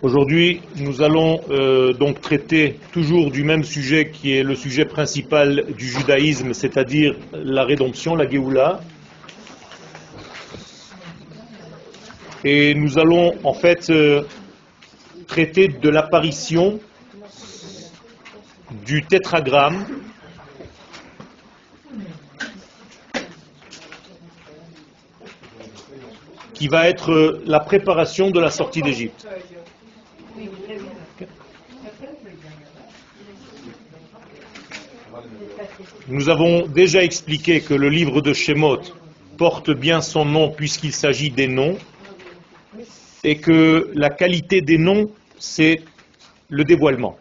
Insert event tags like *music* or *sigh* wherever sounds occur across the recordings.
Aujourd'hui, nous allons euh, donc traiter toujours du même sujet qui est le sujet principal du judaïsme, c'est-à-dire la rédemption, la Géoula. Et nous allons en fait euh, traiter de l'apparition du tétragramme qui va être la préparation de la sortie d'Égypte. Nous avons déjà expliqué que le livre de Shemot porte bien son nom puisqu'il s'agit des noms et que la qualité des noms, c'est le dévoilement.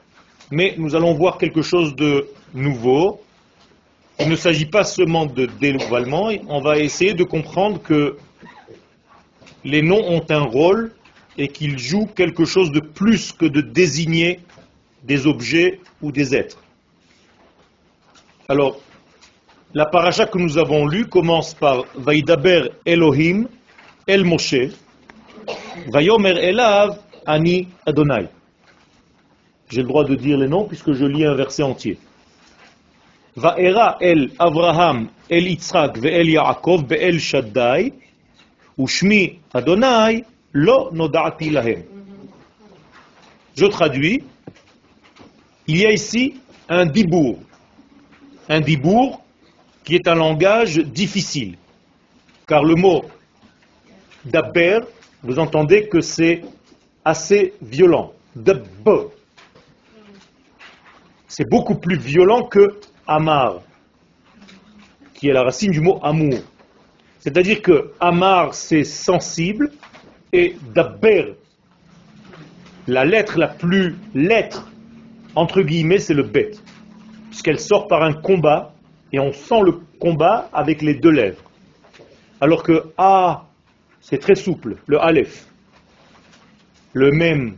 Mais nous allons voir quelque chose de nouveau. Il ne s'agit pas seulement de dévoilement, on va essayer de comprendre que les noms ont un rôle et qu'ils jouent quelque chose de plus que de désigner des objets ou des êtres. Alors, la paracha que nous avons lue commence par Vaidaber Elohim El Moshe, Vayomer Elav Ani Adonai. J'ai le droit de dire les noms puisque je lis un verset entier. Vaera El Avraham El Yitzhak Ve'el Yaakov Be'el Shaddai Ushmi Adonai Lo Noda'ati Lahem. Je traduis. Il y a ici un dibour. Un dibour qui est un langage difficile. Car le mot daber, vous entendez que c'est assez violent. Dab. C'est beaucoup plus violent que amar, qui est la racine du mot amour. C'est-à-dire que Amar, c'est sensible, et Dabber, la lettre la plus lettre, entre guillemets, c'est le bet, puisqu'elle sort par un combat, et on sent le combat avec les deux lèvres. Alors que A, c'est très souple, le Aleph, le Mem,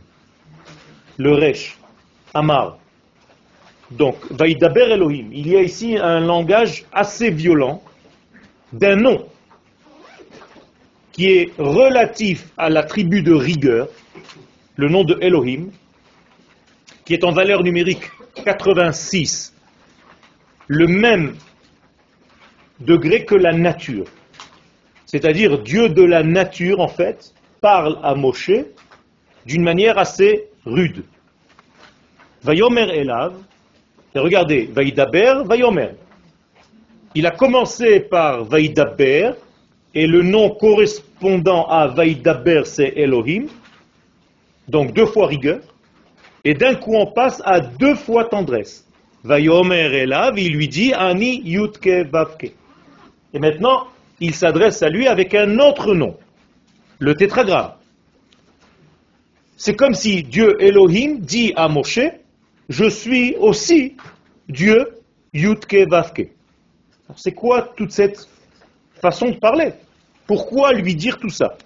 le Resh, Amar. Donc, Vaïdaber Elohim, il y a ici un langage assez violent d'un nom qui est relatif à la tribu de rigueur, le nom de Elohim, qui est en valeur numérique 86, le même degré que la nature. C'est-à-dire Dieu de la nature, en fait, parle à Moshe d'une manière assez rude. Vayomer Elav, et regardez, Vaïdaber, Vayomer. Il a commencé par Vaïdaber, et le nom correspondant à Vaïdaber, c'est Elohim, donc deux fois rigueur, et d'un coup on passe à deux fois tendresse. Vayomer Elav, il lui dit Ani Yutke Vavke. Et maintenant, il s'adresse à lui avec un autre nom, le tétragramme. C'est comme si Dieu Elohim dit à Moshe, je suis aussi Dieu Yutke Vavke. C'est quoi toute cette façon de parler? Pourquoi lui dire tout ça?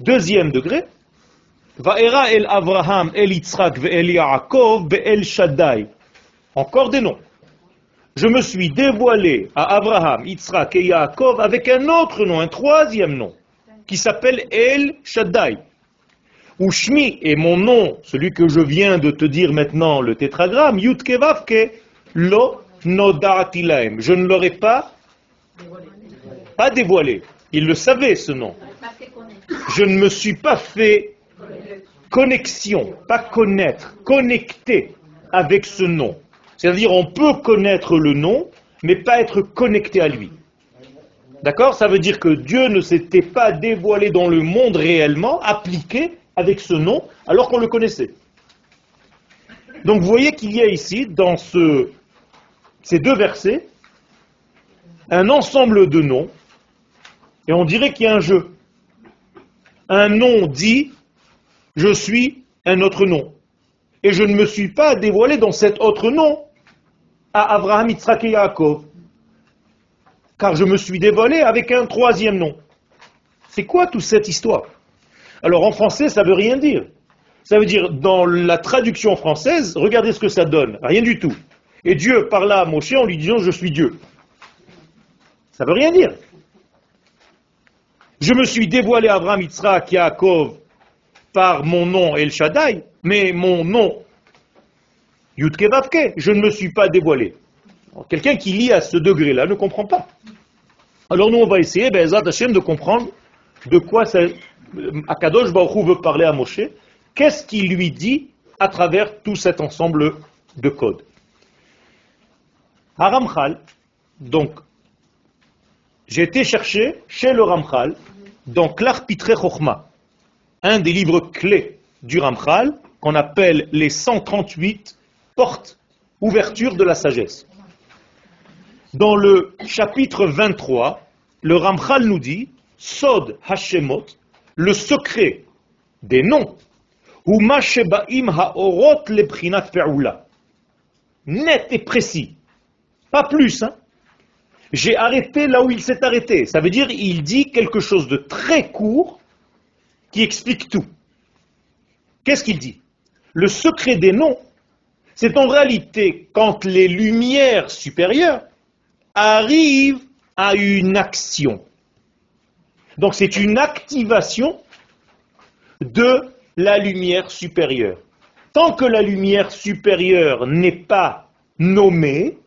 Deuxième degré, Vaera el Avraham, el Yitzhak, el Yaakov, el Shaddai. Encore des noms. Je me suis dévoilé à Abraham, Yitzhak et Yaakov avec un autre nom, un troisième nom, qui s'appelle El Shaddai. Ushmi est mon nom, celui que je viens de te dire maintenant, le tétragramme, Yutke Vavke, Lo. Je ne l'aurais pas dévoilé. Il le savait, ce nom. Je ne me suis pas fait connexion, pas connaître, connecté avec ce nom. C'est-à-dire, on peut connaître le nom, mais pas être connecté à lui. D'accord? Ça veut dire que Dieu ne s'était pas dévoilé dans le monde réellement, appliqué avec ce nom, alors qu'on le connaissait. Donc vous voyez qu'il y a ici, dans ce, ces deux versets, un ensemble de noms, et on dirait qu'il y a un jeu. Un nom dit, je suis un autre nom. Et je ne me suis pas dévoilé dans cet autre nom à Abraham, Yitzhak et. Car je me suis dévoilé avec un troisième nom. C'est quoi toute cette histoire? Alors en français, ça ne veut rien dire. Ça veut dire, dans la traduction française, regardez ce que ça donne. Rien du tout. Et Dieu parla à Moshe en lui disant, je suis Dieu. Ça veut rien dire. Je me suis dévoilé à Abraham, Yitzhak, Yaakov par mon nom El Shaddai, mais mon nom Yudke Vavke, je ne me suis pas dévoilé. Quelqu'un qui lit à ce degré-là ne comprend pas. Alors nous, on va essayer, ben, de comprendre de quoi ça, Akadosh Baruch veut parler à Moshe. Qu'est-ce qu'il lui dit à travers tout cet ensemble de codes? Ramchal, donc, j'ai été chercher chez le Ramchal, dans Klarpitre Chochma, un des livres clés du Ramchal, qu'on appelle les 138 portes, ouvertures de la sagesse. Dans le chapitre 23, le Ramchal nous dit, Sod Hashemot, le secret des noms, ou Mashebaim Haorot Lebrinat Pe'ula. Net et précis. Pas plus, hein. J'ai arrêté là où il s'est arrêté. Ça veut dire il dit quelque chose de très court qui explique tout. Qu'est-ce qu'il dit? Le secret des noms, c'est en réalité quand les lumières supérieures arrivent à une action. Donc c'est une activation de la lumière supérieure. Tant que la lumière supérieure n'est pas nommée,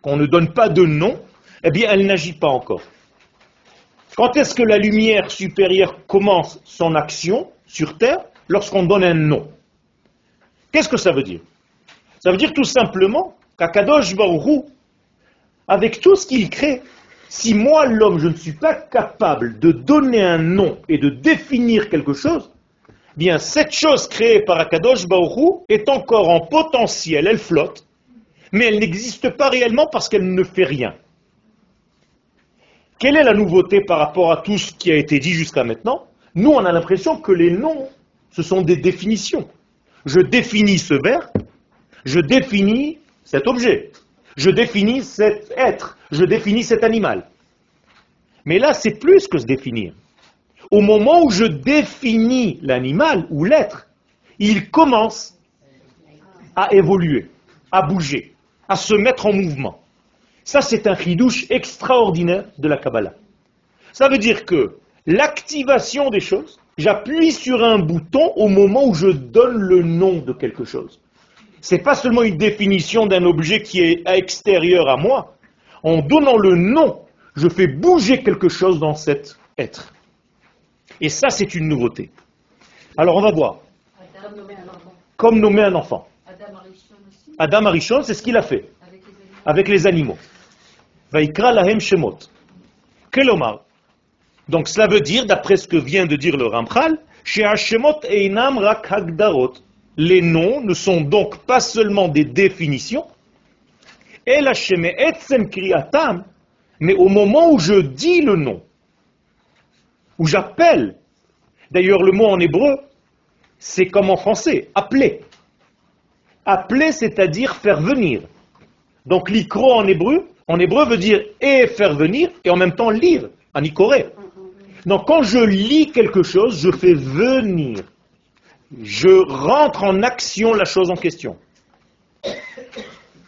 qu'on ne donne pas de nom, eh bien elle n'agit pas encore. Quand est-ce que la lumière supérieure commence son action sur Terre Lorsqu'on donne un nom? Qu'est-ce que ça veut dire? Ça veut dire tout simplement qu'Akadosh Baruch avec tout ce qu'il crée, si moi, l'homme, je ne suis pas capable de donner un nom et de définir quelque chose, bien cette chose créée par Akadosh Baruch est encore en potentiel, elle flotte, mais elle n'existe pas réellement parce qu'elle ne fait rien. Quelle est la nouveauté par rapport à tout ce qui a été dit jusqu'à maintenant? Nous, on a l'impression que les noms, ce sont des définitions. Je définis ce verbe, je définis cet objet je définis cet être, je définis cet animal. Mais là, c'est plus que se définir. Au moment où je définis l'animal ou l'être, il commence à évoluer, à bouger, à se mettre en mouvement. Ça, c'est un chidouche extraordinaire de la Kabbalah. Ça veut dire que l'activation des choses, j'appuie sur un bouton au moment où je donne le nom de quelque chose n'est pas seulement une définition d'un objet qui est extérieur à moi. En donnant le nom, je fais bouger quelque chose dans cet être. Et ça, c'est une nouveauté. Alors, on va voir. Comme nommer un enfant. Adam Arishon, c'est ce qu'il a fait. Avec les animaux. Shemot. Kelomar. Donc, cela veut dire, d'après ce que vient de dire le Ramchal, Shemot einam rak hagdarot les noms ne sont donc pas seulement des définitions, mais au moment où je dis le nom, où j'appelle, d'ailleurs le mot en hébreu, c'est comme en français, appeler. Appeler, c'est-à-dire faire venir. Donc l'ikro en hébreu, en hébreu veut dire et faire venir et en même temps lire, en ikoré. Donc quand je lis quelque chose, je fais venir je rentre en action la chose en question.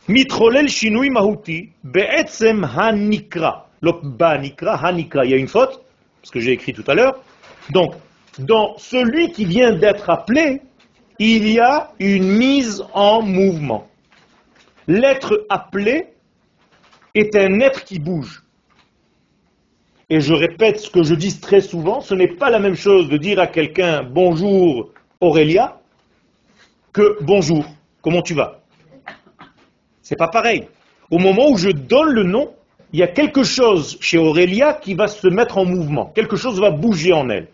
Mitrolel shinui mahuti be'etzem hanikra. nikra, hanikra. Il y a une faute, ce que j'ai écrit tout à l'heure. Donc, dans celui qui vient d'être appelé, il y a une mise en mouvement. L'être appelé est un être qui bouge. Et je répète ce que je dis très souvent, ce n'est pas la même chose de dire à quelqu'un bonjour Aurélia que bonjour, comment tu vas? C'est pas pareil. Au moment où je donne le nom, il y a quelque chose chez Aurélia qui va se mettre en mouvement, quelque chose va bouger en elle.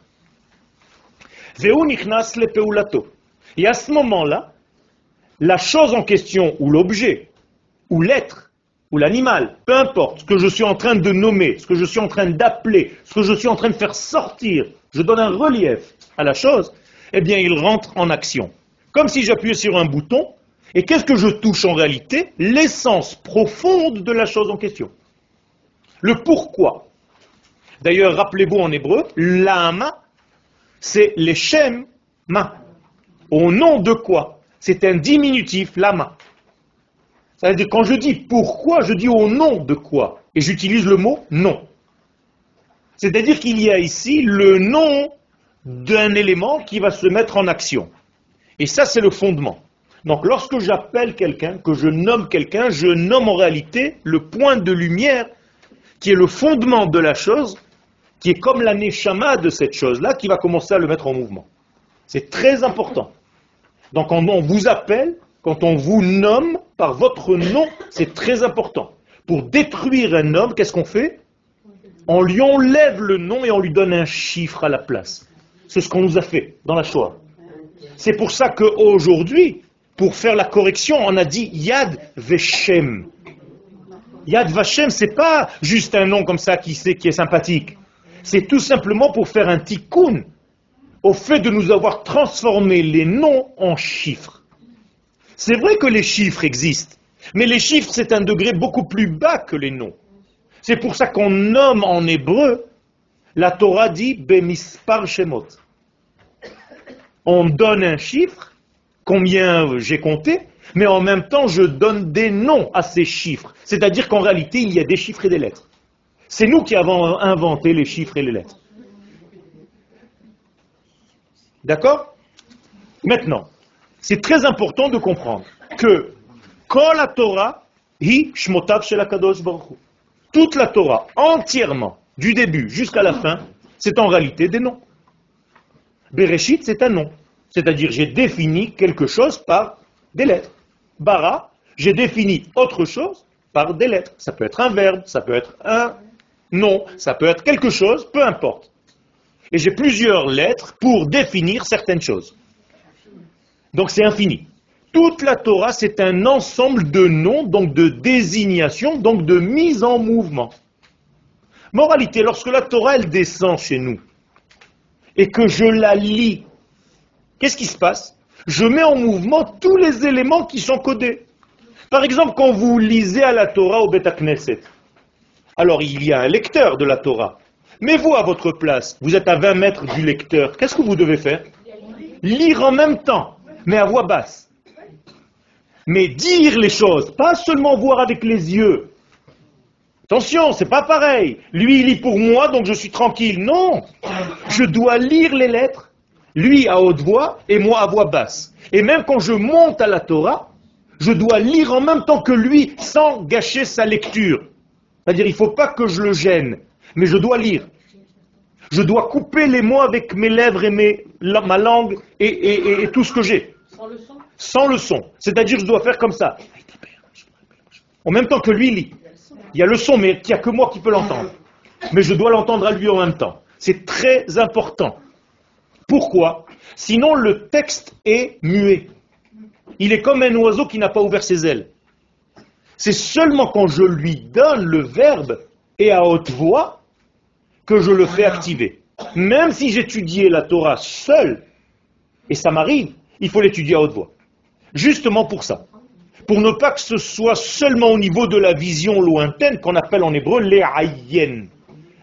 Et à ce moment-là, la chose en question, ou l'objet, ou l'être, ou l'animal, peu importe, ce que je suis en train de nommer, ce que je suis en train d'appeler, ce que je suis en train de faire sortir, je donne un relief à la chose, eh bien il rentre en action. Comme si j'appuyais sur un bouton, et qu'est-ce que je touche en réalité? L'essence profonde de la chose en question. Le pourquoi. D'ailleurs, rappelez-vous en hébreu, l'ama, c'est l'echem ma. Au nom de quoi? C'est un diminutif, lama. C'est-à-dire, quand je dis pourquoi, je dis au nom de quoi Et j'utilise le mot non. C'est-à-dire qu'il y a ici le nom d'un élément qui va se mettre en action. Et ça, c'est le fondement. Donc lorsque j'appelle quelqu'un, que je nomme quelqu'un, je nomme en réalité le point de lumière qui est le fondement de la chose, qui est comme la neshama de cette chose-là, qui va commencer à le mettre en mouvement. C'est très important. Donc on vous appelle, quand on vous nomme par votre nom, c'est très important. Pour détruire un homme, qu'est-ce qu'on fait? On lui enlève le nom et on lui donne un chiffre à la place. C'est ce qu'on nous a fait dans la Shoah. C'est pour ça qu'aujourd'hui, pour faire la correction, on a dit Yad Veshem. Yad Vashem, c'est pas juste un nom comme ça qui, qui est sympathique. C'est tout simplement pour faire un tikkun au fait de nous avoir transformé les noms en chiffres. C'est vrai que les chiffres existent, mais les chiffres, c'est un degré beaucoup plus bas que les noms. C'est pour ça qu'on nomme en hébreu, la Torah dit Bemispar Shemot. On donne un chiffre combien j'ai compté, mais en même temps, je donne des noms à ces chiffres. C'est-à-dire qu'en réalité, il y a des chiffres et des lettres. C'est nous qui avons inventé les chiffres et les lettres. D'accord? Maintenant, c'est très important de comprendre que Kol la Torah, shmotav Toute la Torah, entièrement, du début jusqu'à la fin, c'est en réalité des noms. Bereshit, c'est un nom. C'est-à-dire, j'ai défini quelque chose par des lettres. Bara, j'ai défini autre chose par des lettres. Ça peut être un verbe, ça peut être un nom, ça peut être quelque chose, peu importe. Et j'ai plusieurs lettres pour définir certaines choses. Donc c'est infini. Toute la Torah, c'est un ensemble de noms, donc de désignations, donc de mise en mouvement. Moralité, lorsque la Torah, elle descend chez nous, et que je la lis Qu'est-ce qui se passe? Je mets en mouvement tous les éléments qui sont codés. Par exemple, quand vous lisez à la Torah au Beth Knesset, alors il y a un lecteur de la Torah. Mais vous, à votre place, vous êtes à 20 mètres du lecteur. Qu'est-ce que vous devez faire? Lire en même temps, mais à voix basse. Mais dire les choses, pas seulement voir avec les yeux. Attention, c'est pas pareil. Lui, il lit pour moi, donc je suis tranquille. Non, je dois lire les lettres lui à haute voix et moi à voix basse. Et même quand je monte à la Torah, je dois lire en même temps que lui sans gâcher sa lecture. C'est-à-dire, il ne faut pas que je le gêne, mais je dois lire. Je dois couper les mots avec mes lèvres et mes, ma langue et, tout ce que j'ai. Sans le son Sans le son. C'est-à-dire, je dois faire comme ça. En même temps que lui lit. Il y a le son, mais il n'y a que moi qui peux l'entendre. Mais je dois l'entendre à lui en même temps. C'est très important. Pourquoi? Sinon, le texte est muet. Il est comme un oiseau qui n'a pas ouvert ses ailes. C'est seulement quand je lui donne le verbe et à haute voix que je le fais activer. Même si j'étudiais la Torah seul, et ça m'arrive, il faut l'étudier à haute voix. Justement pour ça. Pour ne pas que ce soit seulement au niveau de la vision lointaine qu'on appelle en hébreu les ayen.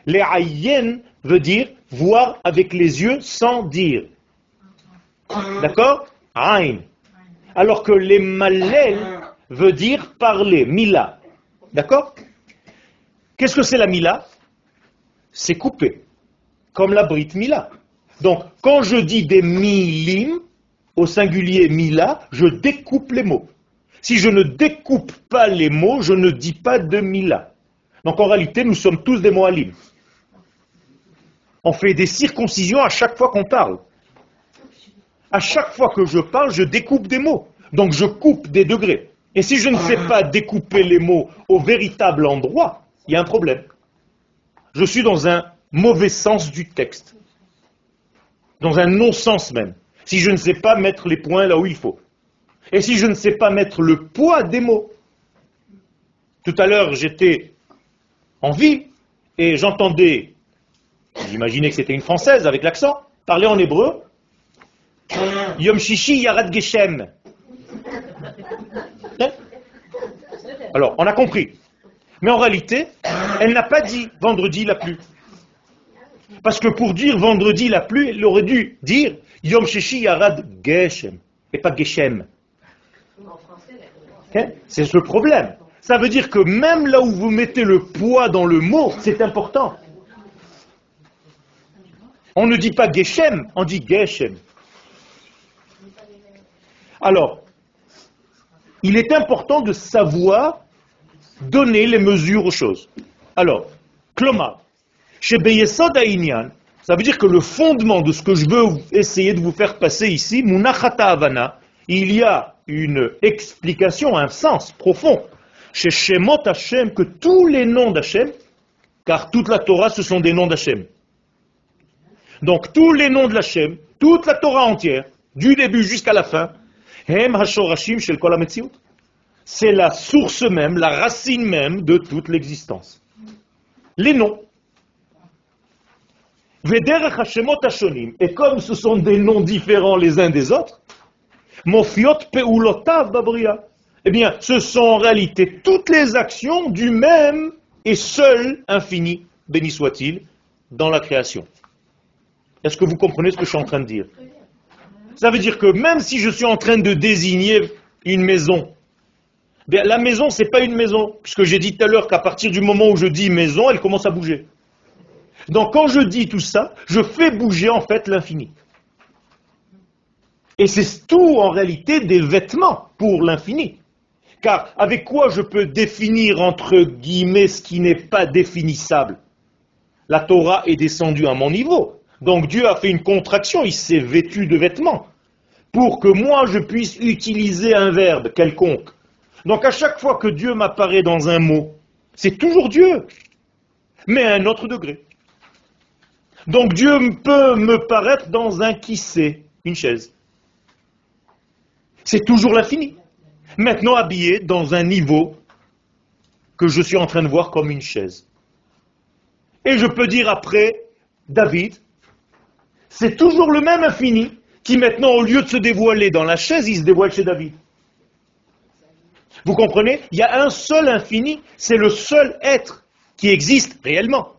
Les ayen veut dire voir avec les yeux sans dire. D'accord? Alors que les malel veut dire parler, mila. D'accord? Qu'est-ce que c'est la mila? C'est couper, comme la brite mila. Donc, quand je dis des milim, au singulier mila, je découpe les mots. Si je ne découpe pas les mots, je ne dis pas de mila. Donc en réalité, nous sommes tous des moalim. On fait des circoncisions à chaque fois qu'on parle. À chaque fois que je parle, je découpe des mots. Donc je coupe des degrés. Et si je ne sais pas découper les mots au véritable endroit, il y a un problème. Je suis dans un mauvais sens du texte. Dans un non-sens même. Si je ne sais pas mettre les points là où il faut. Et si je ne sais pas mettre le poids des mots. Tout à l'heure, j'étais en vie et j'entendais J'imaginais que c'était une française avec l'accent. Parler en hébreu. Yom Shishi Yarad Geshem. *laughs* Alors, on a compris. Mais en réalité, elle n'a pas dit vendredi la pluie. Parce que pour dire vendredi la pluie, elle aurait dû dire Yom Shishi Yarad Geshem. Et pas Geshem. C'est ce problème. Ça veut dire que même là où vous mettez le poids dans le mot, c'est important. On ne dit pas Geshem, on dit Geshem. Alors, il est important de savoir donner les mesures aux choses. Alors, Kloma, chez Beyesod ça veut dire que le fondement de ce que je veux essayer de vous faire passer ici, Munachata Havana, il y a une explication, un sens profond chez Shemot Hashem que tous les noms d'Hachem, car toute la Torah ce sont des noms d'Hachem. Donc tous les noms de l'Hachem, toute la Torah entière, du début jusqu'à la fin, Hem Hashorashim Shel Kol c'est la source même, la racine même de toute l'existence. Les noms. Et comme ce sont des noms différents les uns des autres, Mofiot Peulotav Babria. Eh bien, ce sont en réalité toutes les actions du même et seul infini, béni soit-il, dans la création. Est-ce que vous comprenez ce que je suis en train de dire? Ça veut dire que même si je suis en train de désigner une maison, la maison, ce n'est pas une maison, puisque j'ai dit tout à l'heure qu'à partir du moment où je dis maison, elle commence à bouger. Donc quand je dis tout ça, je fais bouger en fait l'infini. Et c'est tout en réalité des vêtements pour l'infini. Car avec quoi je peux définir entre guillemets ce qui n'est pas définissable? La Torah est descendue à mon niveau. Donc Dieu a fait une contraction, il s'est vêtu de vêtements. Pour que moi je puisse utiliser un verbe quelconque donc à chaque fois que Dieu m'apparaît dans un mot, c'est toujours Dieu, mais à un autre degré. Donc Dieu peut me paraître dans un qui sait, une chaise. C'est toujours l'infini. Maintenant habillé dans un niveau que je suis en train de voir comme une chaise. Et je peux dire après, David, c'est toujours le même infini qui maintenant, au lieu de se dévoiler dans la chaise, il se dévoile chez David. Vous comprenez? Il y a un seul infini, c'est le seul être qui existe réellement.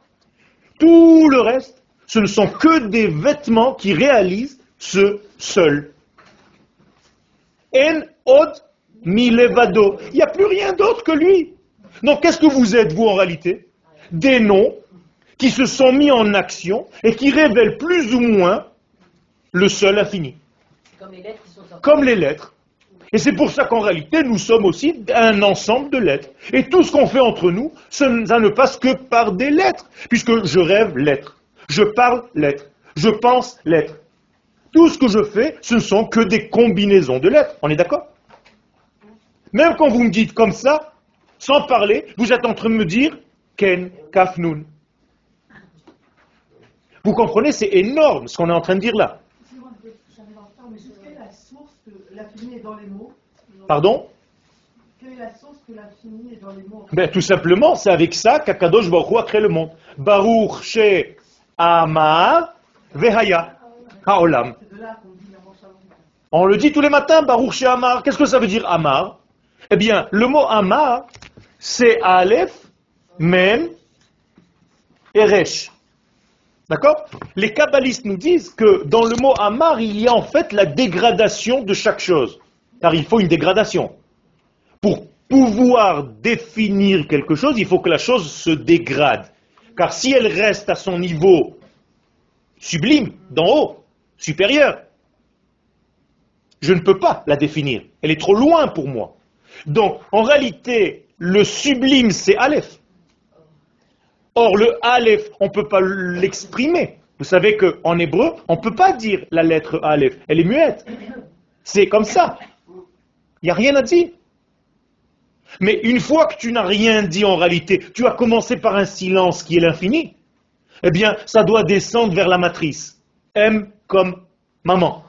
Tout le reste, ce ne sont que des vêtements qui réalisent ce seul. En od milevado. Il n'y a plus rien d'autre que lui. Donc qu'est-ce que vous êtes, vous, en réalité? Des noms qui se sont mis en action et qui révèlent plus ou moins le seul infini. Comme les lettres et c'est pour ça qu'en réalité, nous sommes aussi un ensemble de lettres. Et tout ce qu'on fait entre nous, ça ne passe que par des lettres, puisque je rêve lettres, je parle lettres, je pense lettres. Tout ce que je fais, ce ne sont que des combinaisons de lettres. On est d'accord? Même quand vous me dites comme ça, sans parler, vous êtes en train de me dire Ken, Kafnoun. Vous comprenez, c'est énorme ce qu'on est en train de dire là. Pardon? Quelle est la source que l'infini est dans les mots? Ben, Tout simplement, c'est avec ça qu'Akadosh Baruch a créé le monde. Baruch She Amar Vehaya Haolam. On le dit tous les matins, Baruch She Amar. Qu'est-ce que ça veut dire Amar? Eh bien, le mot Amar, c'est Aleph, Mem et. D'accord? Les kabbalistes nous disent que dans le mot Amar, il y a en fait la dégradation de chaque chose. Car il faut une dégradation. Pour pouvoir définir quelque chose, il faut que la chose se dégrade. Car si elle reste à son niveau sublime, d'en haut, supérieur, je ne peux pas la définir. Elle est trop loin pour moi. Donc, en réalité, le sublime, c'est Aleph. Or, le Aleph, on ne peut pas l'exprimer. Vous savez qu'en hébreu, on ne peut pas dire la lettre Aleph. Elle est muette. C'est comme ça. Il n'y a rien à dire. Mais une fois que tu n'as rien dit en réalité, tu as commencé par un silence qui est l'infini, eh bien, ça doit descendre vers la matrice. M comme maman.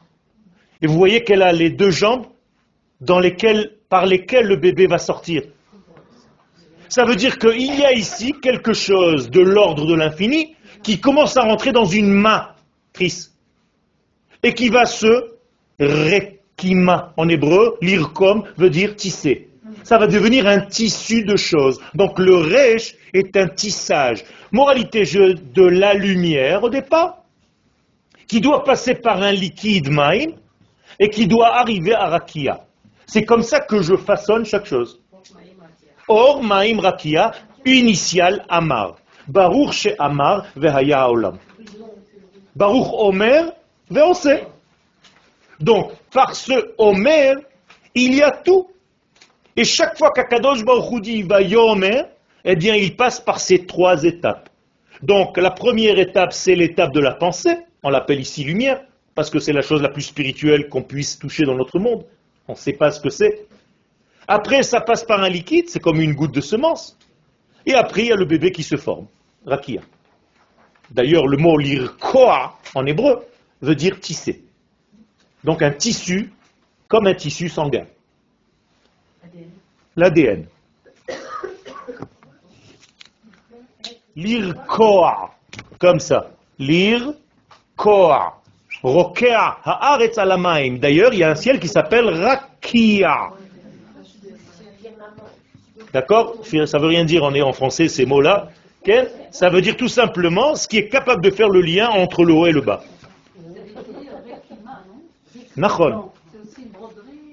Et vous voyez qu'elle a les deux jambes par lesquelles le bébé va sortir. Ça veut dire qu'il y a ici quelque chose de l'ordre de l'infini qui commence à rentrer dans une matrice et qui va se rekima en hébreu, l'irkom veut dire tisser. Ça va devenir un tissu de choses. Donc le resh est un tissage. Moralité de la lumière au départ, qui doit passer par un liquide maïm et qui doit arriver à rakia. C'est comme ça que je façonne chaque chose. Or, Maim Rakia, initial Amar. Baruch she Amar vehaya olam. Baruch Omer, sait. Donc, par ce Omer, il y a tout. Et chaque fois qu'Akadosh Baruch dit va Yomer, eh bien, il passe par ces trois étapes. Donc, la première étape, c'est l'étape de la pensée. On l'appelle ici lumière, parce que c'est la chose la plus spirituelle qu'on puisse toucher dans notre monde. On ne sait pas ce que c'est. Après, ça passe par un liquide, c'est comme une goutte de semence. Et après, il y a le bébé qui se forme, rakia. D'ailleurs, le mot lirkoa en hébreu veut dire tisser. Donc un tissu, comme un tissu sanguin. L'ADN. Lirkoa, comme ça. Lirkoa. Rokea haaretz alamaim. D'ailleurs, il y a un ciel qui s'appelle Rakia. D'accord? Ça veut rien dire en, en français ces mots-là. Ça veut dire tout simplement ce qui est capable de faire le lien entre le haut et le bas. Nachon.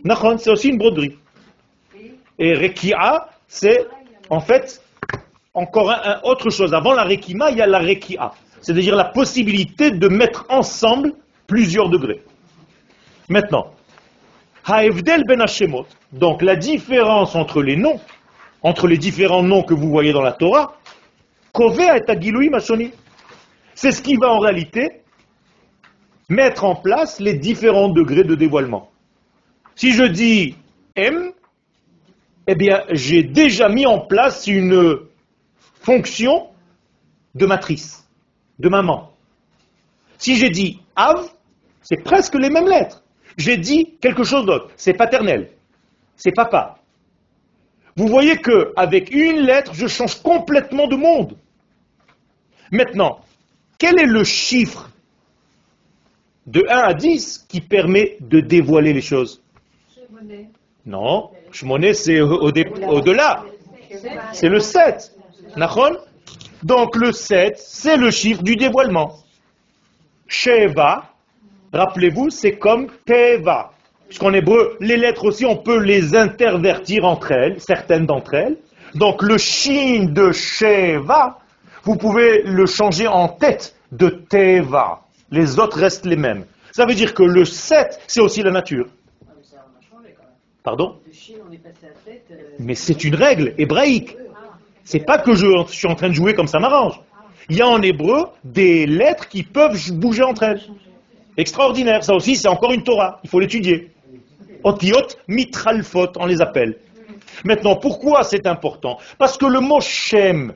Nachon, c'est aussi une broderie. Et Rekia, c'est en fait encore un, autre chose. Avant la Rekima, il y a la Rekia. C'est-à-dire la possibilité de mettre ensemble plusieurs degrés. Maintenant, Haevdel ben Hashemot, donc la différence entre les noms, entre les différents noms que vous voyez dans la Torah, Kovea et Agiloui Mashoni. C'est ce qui va en réalité mettre en place les différents degrés de dévoilement. Si je dis M, eh bien, j'ai déjà mis en place une fonction de matrice, de maman. Si j'ai dit Av, c'est presque les mêmes lettres. J'ai dit quelque chose d'autre, c'est paternel, c'est papa. Vous voyez que avec une lettre, je change complètement de monde. Maintenant, quel est le chiffre de 1 à 10 qui permet de dévoiler les choses? Non, Shmoné c'est au-delà. c'est le 7. Donc le 7, c'est le chiffre du dévoilement. Sheva, rappelez-vous, c'est comme Teva. Puisqu'en hébreu, les lettres aussi, on peut les intervertir entre elles, certaines d'entre elles. Donc le shin de Sheva, vous pouvez le changer en tête de Teva. Les autres restent les mêmes. Ça veut dire que le 7, c'est aussi la nature. Pardon Mais c'est une règle hébraïque. C'est pas que je suis en train de jouer comme ça m'arrange. Il y a en hébreu des lettres qui peuvent bouger entre elles. Extraordinaire. Ça aussi, c'est encore une Torah. Il faut l'étudier. Otiot mitralfot, on les appelle. Maintenant, pourquoi c'est important? Parce que le mot Shem,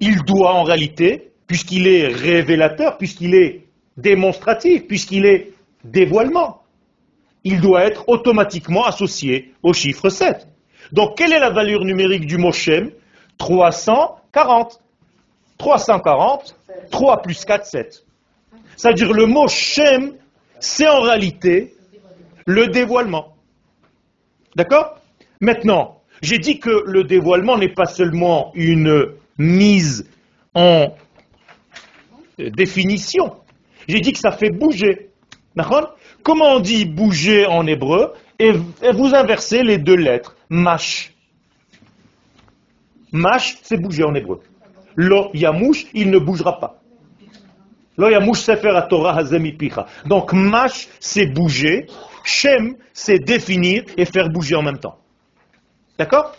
il doit en réalité, puisqu'il est révélateur, puisqu'il est démonstratif, puisqu'il est dévoilement, il doit être automatiquement associé au chiffre 7. Donc, quelle est la valeur numérique du mot Shem? 340. 340, 3 plus 4, 7. C'est-à-dire le mot Shem c'est en réalité le dévoilement. D'accord? Maintenant, j'ai dit que le dévoilement n'est pas seulement une mise en définition. J'ai dit que ça fait bouger. D'accord? Comment on dit bouger en hébreu et, vous inversez les deux lettres. Mash. Mash, c'est bouger en hébreu. Lo yamouche, il ne bougera pas. Donc, mash, c'est bouger. Shem, c'est définir et faire bouger en même temps. D'accord?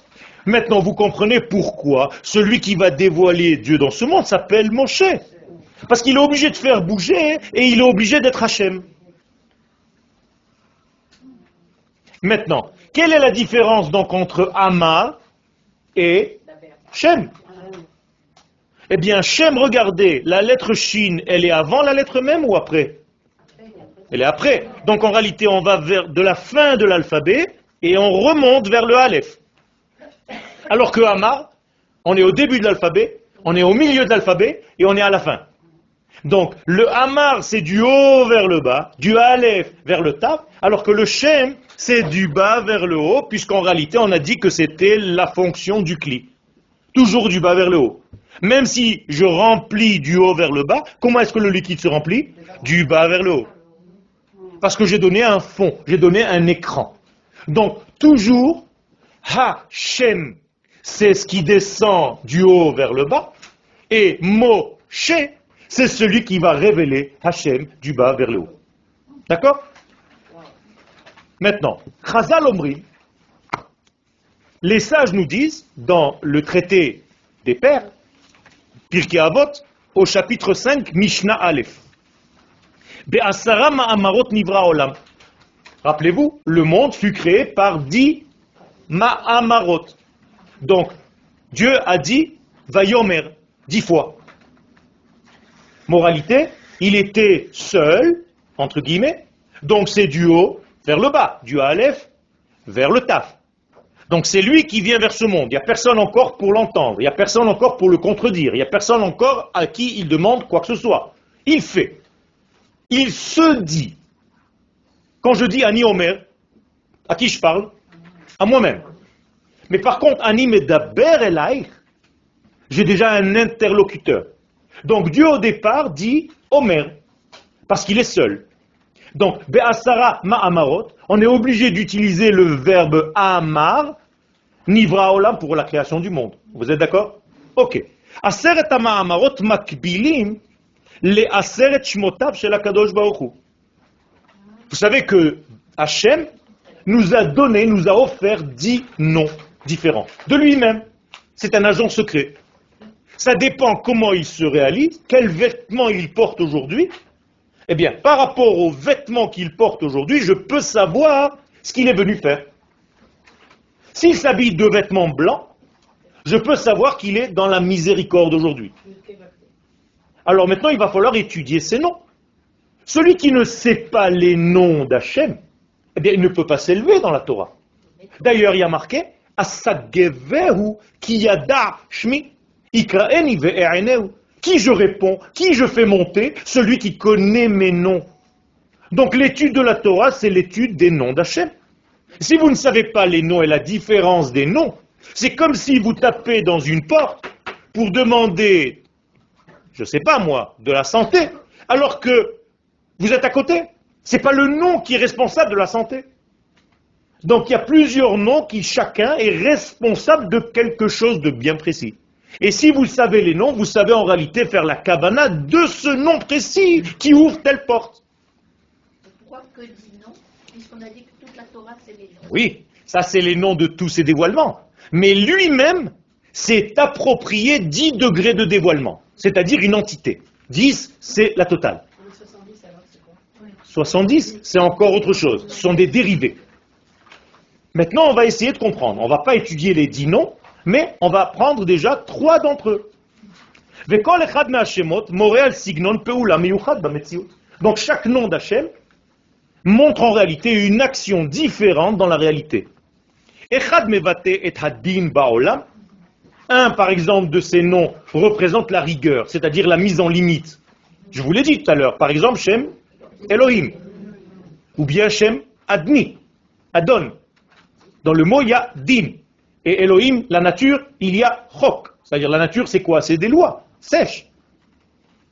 Maintenant, vous comprenez pourquoi celui qui va dévoiler Dieu dans ce monde s'appelle Moshe. Parce qu'il est obligé de faire bouger et il est obligé d'être Hachem. Maintenant, quelle est la différence donc entre Ama et Shem? Eh bien, Shem, regardez, la lettre Shin, elle est avant la lettre même ou après? Elle est après. Donc en réalité, on va vers de la fin de l'alphabet et on remonte vers le Aleph. Alors que Hamar, on est au début de l'alphabet, on est au milieu de l'alphabet et on est à la fin. Donc le Hamar, c'est du haut vers le bas, du Aleph vers le Taf, alors que le Shem, c'est du bas vers le haut, puisqu'en réalité, on a dit que c'était la fonction du Kli. Toujours du bas vers le haut. Même si je remplis du haut vers le bas, comment est-ce que le liquide se remplit? Du bas vers le haut. Parce que j'ai donné un fond, j'ai donné un écran. Donc, toujours, Ha-Shem, c'est ce qui descend du haut vers le bas, et Mo-She, c'est celui qui va révéler Hachem du bas vers le haut. D'accord Maintenant, Chazal Omri, les sages nous disent, dans le traité des pères, Pirkei Avot, au chapitre 5, Mishnah Aleph, Be'asara ma'amarot nivra olam. Rappelez-vous, le monde fut créé par dix ma'amarot. Donc, Dieu a dit, vayomer, dix fois. Moralité, il était seul, entre guillemets, donc c'est du haut vers le bas, du Aleph vers le Taf. Donc c'est lui qui vient vers ce monde. Il n'y a personne encore pour l'entendre, il n'y a personne encore pour le contredire, il n'y a personne encore à qui il demande quoi que ce soit. Il fait. Il se dit. Quand je dis Ani Omer, à qui je parle? À moi-même. Mais par contre, Ani Medaber Elaïch, j'ai déjà un interlocuteur. Donc Dieu au départ dit Omer, parce qu'il est seul. Donc, Be'asara ma'amarot, on est obligé d'utiliser le verbe amar, nivra pour la création du monde. Vous êtes d'accord? Ok. Aseret ma'amarot makbilim, les aseret shmotav shel kadosh Vous savez que Hachem nous a donné, nous a offert dix noms différents de lui-même. C'est un agent secret. Ça dépend comment il se réalise, quels vêtements il porte aujourd'hui. Eh bien, par rapport aux vêtements qu'il porte aujourd'hui, je peux savoir ce qu'il est venu faire. S'il s'habille de vêtements blancs, je peux savoir qu'il est dans la miséricorde aujourd'hui. Alors maintenant, il va falloir étudier ces noms. Celui qui ne sait pas les noms d'Hachem, eh bien, il ne peut pas s'élever dans la Torah. D'ailleurs, il y a marqué Asagevehu kiyada shmi qui je réponds Qui je fais monter? Celui qui connaît mes noms. Donc l'étude de la Torah, c'est l'étude des noms d'Hachem. Si vous ne savez pas les noms et la différence des noms, c'est comme si vous tapez dans une porte pour demander, je ne sais pas moi, de la santé, alors que vous êtes à côté. Ce n'est pas le nom qui est responsable de la santé. Donc il y a plusieurs noms qui chacun est responsable de quelque chose de bien précis. Et si vous savez les noms, vous savez en réalité faire la cabana de ce nom précis qui ouvre telle porte. Pourquoi que dit non Puisqu'on a dit que toute la Torah, c'est les noms. Oui, ça c'est les noms de tous ces dévoilements. Mais lui-même s'est approprié 10 degrés de dévoilement, c'est-à-dire une entité. 10, c'est la totale. 70, c'est encore autre chose. Ce sont des dérivés. Maintenant, on va essayer de comprendre. On ne va pas étudier les 10 noms, mais on va prendre déjà trois d'entre eux. Donc chaque nom d'Hachem montre en réalité une action différente dans la réalité. Un, par exemple, de ces noms représente la rigueur, c'est-à-dire la mise en limite. Je vous l'ai dit tout à l'heure, par exemple, Shem Elohim, ou bien Shem Adni, Adon. Dans le mot, il y a Din. Et Elohim, la nature, il y a chok. C'est-à-dire la nature, c'est quoi? C'est des lois sèches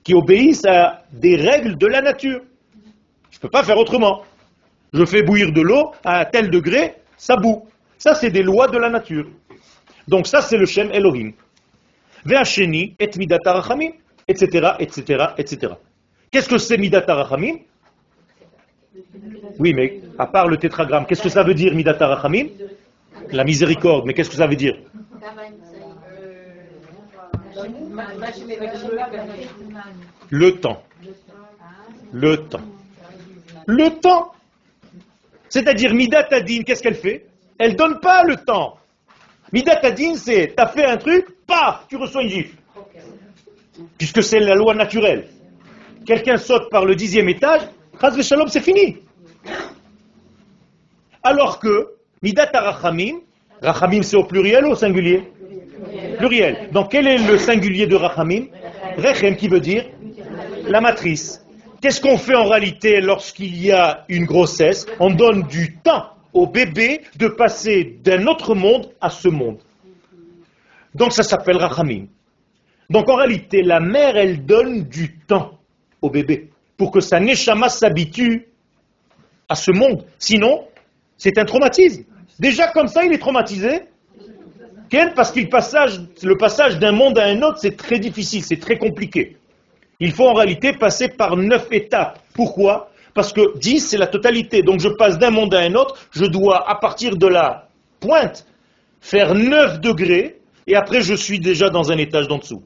qui obéissent à des règles de la nature. Je ne peux pas faire autrement. Je fais bouillir de l'eau à tel degré, ça boue. Ça, c'est des lois de la nature. Donc ça, c'est le Shem Elohim. Ve'asheni et midatarachamim, etc., etc., etc. Qu'est-ce que c'est midatarachamim Oui, mais à part le tétragramme, qu'est-ce que ça veut dire midatarachamim la miséricorde, mais qu'est-ce que ça veut dire Le temps. Le temps. Le temps. C'est-à-dire, Midat qu'est-ce qu'elle fait? Elle donne pas le temps. Midat c'est, t'as fait un truc, paf, tu reçois une gifle. Puisque c'est la loi naturelle. Quelqu'un saute par le dixième étage, Shalom, c'est fini. Alors que, Midat Rachamim, Rachamim c'est au pluriel ou au singulier Pluriel. Donc quel est le singulier de Rachamim Rechem qui veut dire la matrice. Qu'est-ce qu'on fait en réalité lorsqu'il y a une grossesse? On donne du temps au bébé de passer d'un autre monde à ce monde. Donc ça s'appelle Rachamim. Donc en réalité, la mère, elle donne du temps au bébé pour que sa neshama s'habitue à ce monde. Sinon, c'est un traumatisme. Déjà comme ça, il est traumatisé. Parce que le passage, d'un monde à un autre, c'est très difficile, c'est très compliqué. Il faut en réalité passer par neuf étapes. Pourquoi? Parce que 10, c'est la totalité. Donc je passe d'un monde à un autre. Je dois, à partir de la pointe, faire 9 degrés. Et après, je suis déjà dans un étage d'en dessous.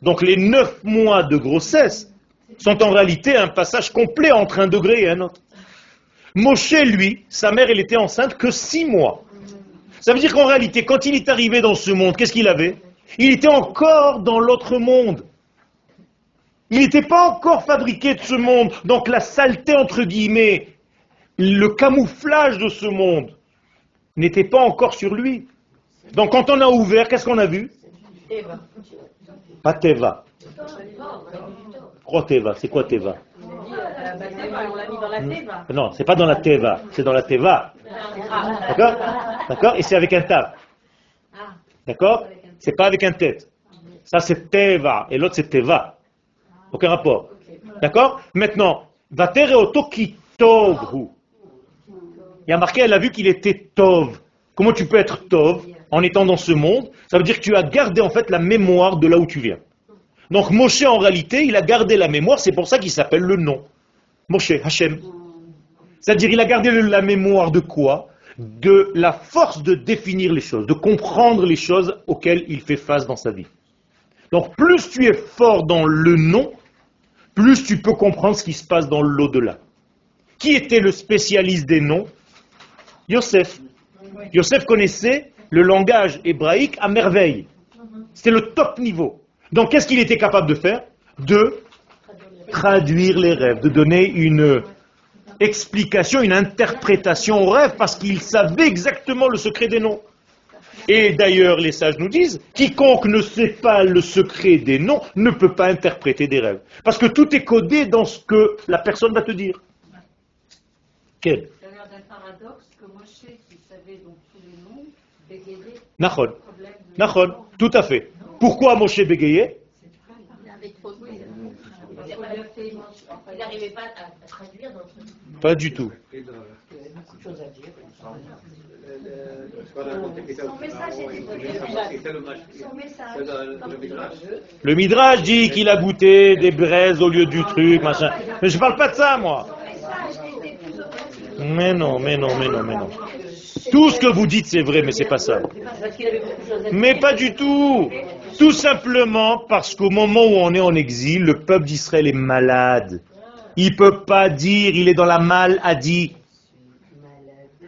Donc les 9 mois de grossesse sont en réalité un passage complet entre un degré et un autre. Moshe, lui, sa mère, elle était enceinte que 6 mois. Ça veut dire qu'en réalité, quand il est arrivé dans ce monde, qu'est-ce qu'il avait? Il était encore dans l'autre monde. Il n'était pas encore fabriqué de ce monde. Donc la saleté, entre guillemets, le camouflage de ce monde n'était pas encore sur lui. Donc quand on a ouvert, qu'est-ce qu'on a vu? Pas Teva. Quoi Teva C'est quoi Teva? Non, c'est pas dans la Teva, c'est dans la Teva. D'accord D'accord Et c'est avec un tav. D'accord C'est pas avec un tête. Ça c'est Teva, et l'autre c'est Teva. Aucun rapport. D'accord Maintenant, Vater auto qui tovhu. Il y a marqué, elle a vu qu'il était tov. Comment tu peux être tov en étant dans ce monde? Ça veut dire que tu as gardé en fait la mémoire de là où tu viens. Donc Moshe en réalité, il a gardé la mémoire, c'est pour ça qu'il s'appelle le nom. Moshe, Hachem. C'est-à-dire il a gardé la mémoire de quoi? De la force de définir les choses, de comprendre les choses auxquelles il fait face dans sa vie. Donc plus tu es fort dans le nom, plus tu peux comprendre ce qui se passe dans l'au-delà. Qui était le spécialiste des noms? Yosef. Yosef connaissait le langage hébraïque à merveille. C'était le top niveau. Donc qu'est-ce qu'il était capable de faire De traduire les rêves, de donner une explication, une interprétation aux rêves, parce qu'il savait exactement le secret des noms. Et d'ailleurs, les sages nous disent, quiconque ne sait pas le secret des noms ne peut pas interpréter des rêves. Parce que tout est codé dans ce que la personne va te dire. Quel? Ça a l'air d'un paradoxe que Moshe, qui savait donc tous les noms, bégayait Nachon. le problème de... Nachon, tout à fait. Pourquoi Moshe bégayait pas du tout. Le Midrash dit qu'il a goûté des braises au lieu du truc, machin. Mais je parle pas de ça, moi. Mais non, mais non, mais non, mais non. Tout ce que vous dites, c'est vrai, mais c'est pas ça. Mais pas du tout. Tout simplement parce qu'au moment où on est en exil, le peuple d'Israël est malade. Il peut pas dire, il est dans la maladie.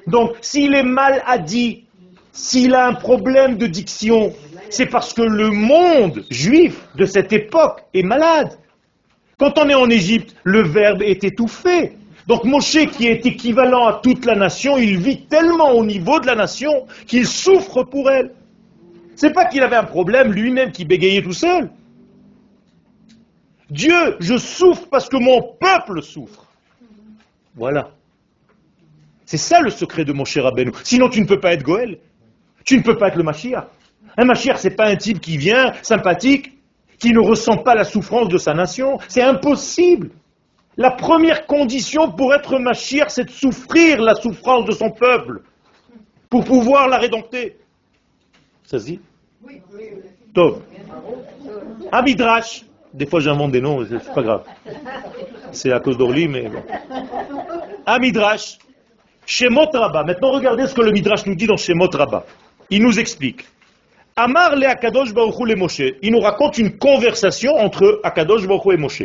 Donc, s'il est maladie, s'il a un problème de diction, c'est parce que le monde juif de cette époque est malade. Quand on est en Égypte, le verbe est étouffé. Donc Moshe, qui est équivalent à toute la nation, il vit tellement au niveau de la nation qu'il souffre pour elle. C'est pas qu'il avait un problème lui-même qui bégayait tout seul. Dieu, je souffre parce que mon peuple souffre. Voilà. C'est ça le secret de Moshe Rabbeinu. Sinon tu ne peux pas être Goël. Tu ne peux pas être le Mashiach. Un Mashiach, c'est pas un type qui vient, sympathique, qui ne ressent pas la souffrance de sa nation. C'est impossible. La première condition pour être Mashiach, c'est de souffrir la souffrance de son peuple, pour pouvoir la rédempter. Ça se dit Tov. Un Midrash. Des fois j'invente des noms, c'est c'est pas grave. C'est à cause d'Orly, mais bon. Un Midrash. Shemot Rabba. Maintenant regardez ce que le Midrash nous dit dans Shemot Rabba. Il nous explique. Amar le Akadosh Baruch Hu le Moshe. Il nous raconte une conversation entre Akadosh Baruch Hu et Moshe.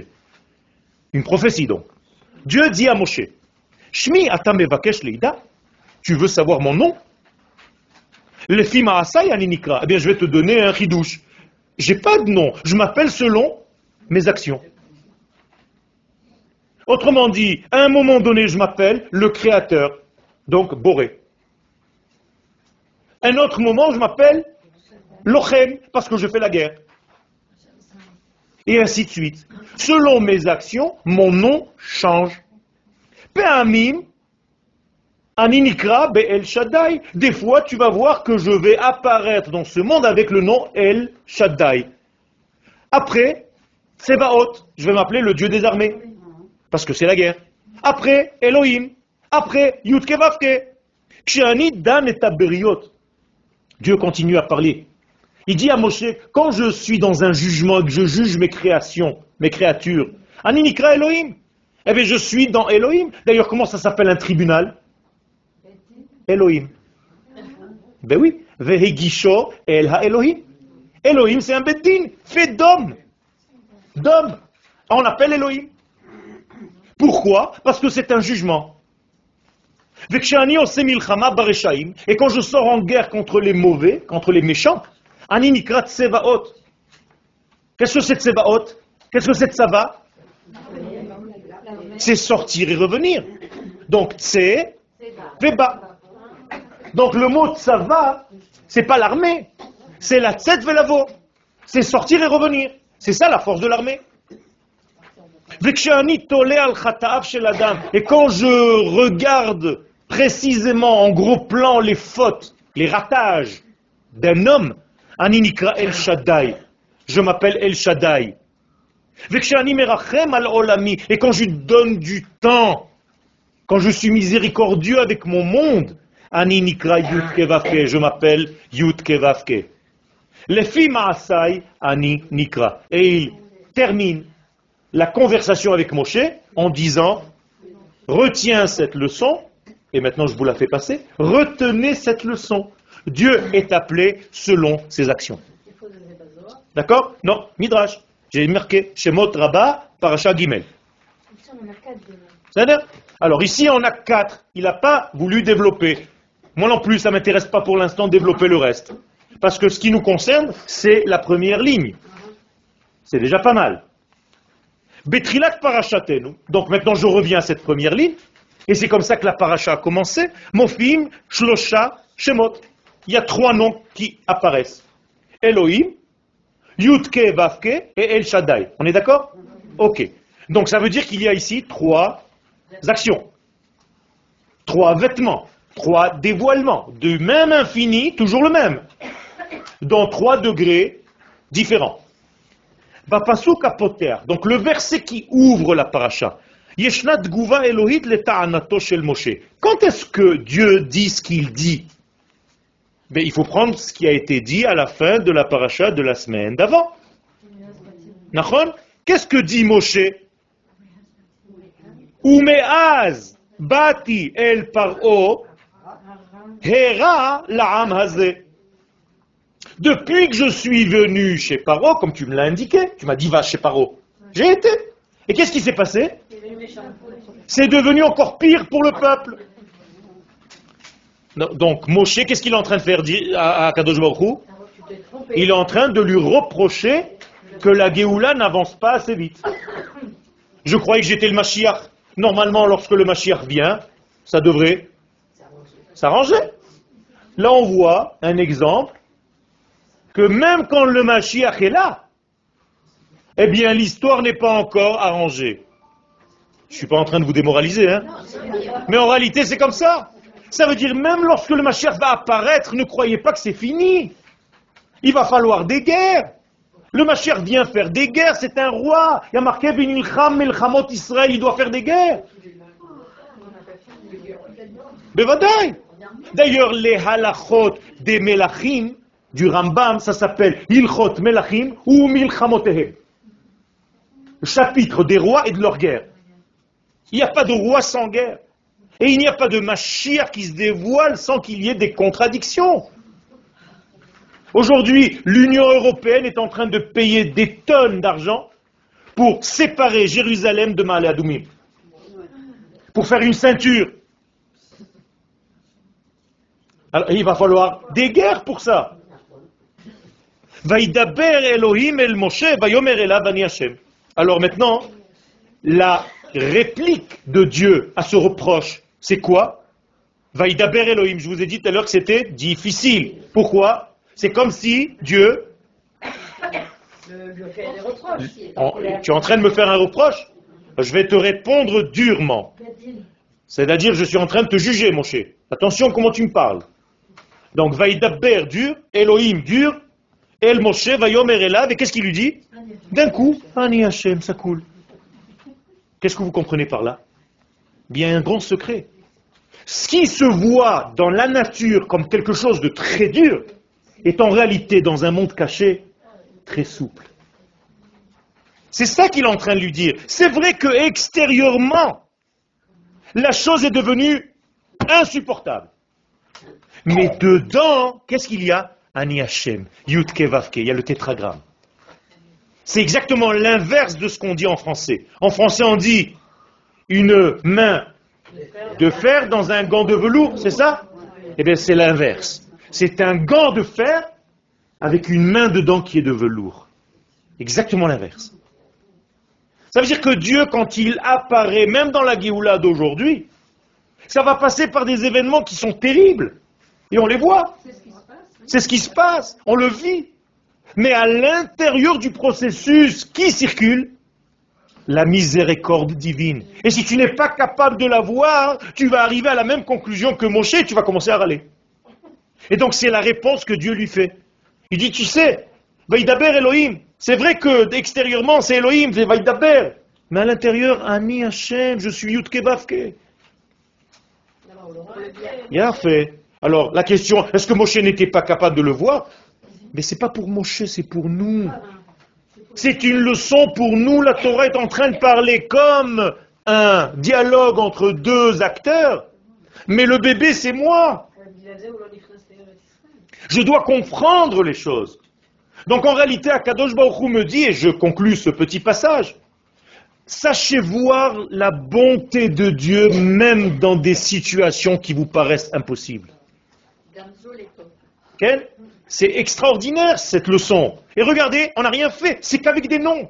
Une prophétie donc. Dieu dit à Moshe, Shmi atam tu veux savoir mon nom? Le fima asay aninikra, eh bien je vais te donner un chidouche. J'ai pas de nom, je m'appelle selon mes actions. Autrement dit, à un moment donné, je m'appelle le créateur, donc Boré. Un autre moment, je m'appelle Lochem, parce que je fais la guerre. Et ainsi de suite. Selon mes actions, mon nom change. Pe'amim, Aninikra Be'el Shaddai. Des fois, tu vas voir que je vais apparaître dans ce monde avec le nom El Shaddai. Après, Tsebaot, je vais m'appeler le Dieu des armées. Parce que c'est la guerre. Après, Elohim. Après, Yudke Vavke. Kshani Dan et Taberiot. Dieu continue à parler. Il dit à Moshe, quand je suis dans un jugement et que je juge mes créations, mes créatures, Aninikra Elohim, eh bien je suis dans Elohim. D'ailleurs, comment ça s'appelle un tribunal? Elohim. Ben oui, Vehegisho El Ha-Elohim. Elohim, c'est un beddin, fait d'homme. D'homme. On l'appelle Elohim. Pourquoi? Parce que c'est un jugement. Et quand je sors en guerre contre les mauvais, contre les méchants. Qu'est-ce que c'est tsevaot Qu'est-ce que c'est tsava C'est sortir et revenir. Donc tse, veba. Donc le mot tsava, c'est pas l'armée, c'est la tset velavo. C'est sortir et revenir. C'est ça la force de l'armée. Et quand je regarde précisément en gros plan les fautes, les ratages d'un homme, El Shaddai. Je m'appelle El Shaddai. Et quand je donne du temps, quand je suis miséricordieux avec mon monde, Yud Kevavke. Je m'appelle Yud Kevavke. Les filles Ani Nikra. Et il termine la conversation avec Moshe en disant Retiens cette leçon, et maintenant je vous la fais passer. Retenez cette leçon. Dieu est appelé selon ses actions. D'accord? Non, Midrash. J'ai marqué Shemot Rabba, Paracha Gimel. Alors ici on a quatre. Il n'a pas voulu développer. Moi non plus, ça ne m'intéresse pas pour l'instant de développer le reste. Parce que ce qui nous concerne, c'est la première ligne. C'est déjà pas mal. Betrilat parachatenu. Donc maintenant je reviens à cette première ligne. Et c'est comme ça que la paracha a commencé. Mofim, Shlosha, Shemot. Il y a trois noms qui apparaissent. Elohim, Yudke, Vavke et El Shaddai. On est d'accord? Ok. Donc ça veut dire qu'il y a ici trois actions. Trois vêtements. Trois dévoilements. Du même infini, toujours le même. Dans trois degrés différents. Donc le verset qui ouvre la paracha. Quand est-ce que Dieu dit ce qu'il dit? Ben, Il faut prendre ce qui a été dit à la fin de la paracha de la semaine d'avant. Qu'est-ce que dit Moshe? Umeaz bati el paro hera la'am hazeh. Depuis que je suis venu chez Paro, comme tu me l'as indiqué, tu m'as dit va chez Paro, j'ai été. Et qu'est-ce qui s'est passé? C'est devenu encore pire pour le peuple. Donc Moshe, qu'est-ce qu'il est en train de faire à, Kadosh Baruch Il est en train de lui reprocher que la Géoula n'avance pas assez vite. Je croyais que j'étais le Mashiach. Normalement, lorsque le Mashiach vient, ça devrait s'arranger. Là, on voit un exemple que même quand le Mashiach est là, eh bien, l'histoire n'est pas encore arrangée. Je ne suis pas en train de vous démoraliser, hein. Mais en réalité, c'est comme ça. Ça veut dire, même lorsque le Mashiach va apparaître, ne croyez pas que c'est fini. Il va falloir des guerres. Le Mashiach vient faire des guerres, c'est un roi. Il y a marqué Israël, il doit faire des guerres. D'ailleurs, les halachot des Melachim, du Rambam, ça s'appelle Ilchot Melachim ou Milchamotehem. Le chapitre des rois et de leur guerre. Il n'y a pas de roi sans guerre. Et il n'y a pas de Mashiach qui se dévoile sans qu'il y ait des contradictions. Aujourd'hui, l'Union européenne est en train de payer des tonnes d'argent pour séparer Jérusalem de Maalé Adoumim. Pour faire une ceinture. Alors, il va falloir des guerres pour ça. Vaïdaber Elohim el Moshe. Alors maintenant, la réplique de Dieu à ce reproche, c'est quoi? Vaïdaber Elohim, je vous ai dit tout à l'heure que c'était difficile. Pourquoi? C'est comme si Dieu... En- tu es en train de me faire un reproche? Je vais te répondre durement. C'est-à-dire, je suis en train de te juger, mon cher. Attention comment tu me parles. Donc, Vaïdaber dur, Elohim dur, El Moshe, Vayomer Elav, et qu'est-ce qu'il lui dit D'un coup, Ani Hashem, ça coule. Qu'est-ce que vous comprenez par là Bien un grand secret. Ce qui se voit dans la nature comme quelque chose de très dur est en réalité dans un monde caché très souple. C'est ça qu'il est en train de lui dire. C'est vrai que extérieurement, la chose est devenue insupportable. Mais dedans, qu'est-ce qu'il y a? Ani Hashem, Yutke Vavke, il y a le tétragramme. C'est exactement l'inverse de ce qu'on dit en français. En français, on dit une main de fer dans un gant de velours, c'est ça? Eh bien, c'est l'inverse. C'est un gant de fer avec une main dedans qui est de velours. Exactement l'inverse. Ça veut dire que Dieu, quand il apparaît, même dans la Géoula d'aujourd'hui, ça va passer par des événements qui sont terribles. Et on les voit. C'est ce qui se passe. oui. C'est ce qui se passe. On le vit. Mais à l'intérieur du processus qui circule, la miséricorde divine. Et si tu n'es pas capable de la voir, tu vas arriver à la même conclusion que Moshe et tu vas commencer à râler. Et donc c'est la réponse que Dieu lui fait. Il dit, tu sais, Vaïdaber Elohim, c'est vrai que extérieurement c'est Elohim, c'est Vaïdaber. Mais à l'intérieur, Ani Hashem, je suis. Il a fait. Alors la question, est-ce que Moshe n'était pas capable de le voir? Mais c'est pas pour Moshe, c'est pour nous. C'est une leçon pour nous. La Torah est en train de parler comme un dialogue entre deux acteurs. Mais le bébé, c'est moi. Je dois comprendre les choses. Donc en réalité, Akadosh Baruch me dit, et je conclus ce petit passage, sachez voir la bonté de Dieu même dans des situations qui vous paraissent impossibles. C'est extraordinaire cette leçon. Et regardez, on n'a rien fait, c'est qu'avec des noms.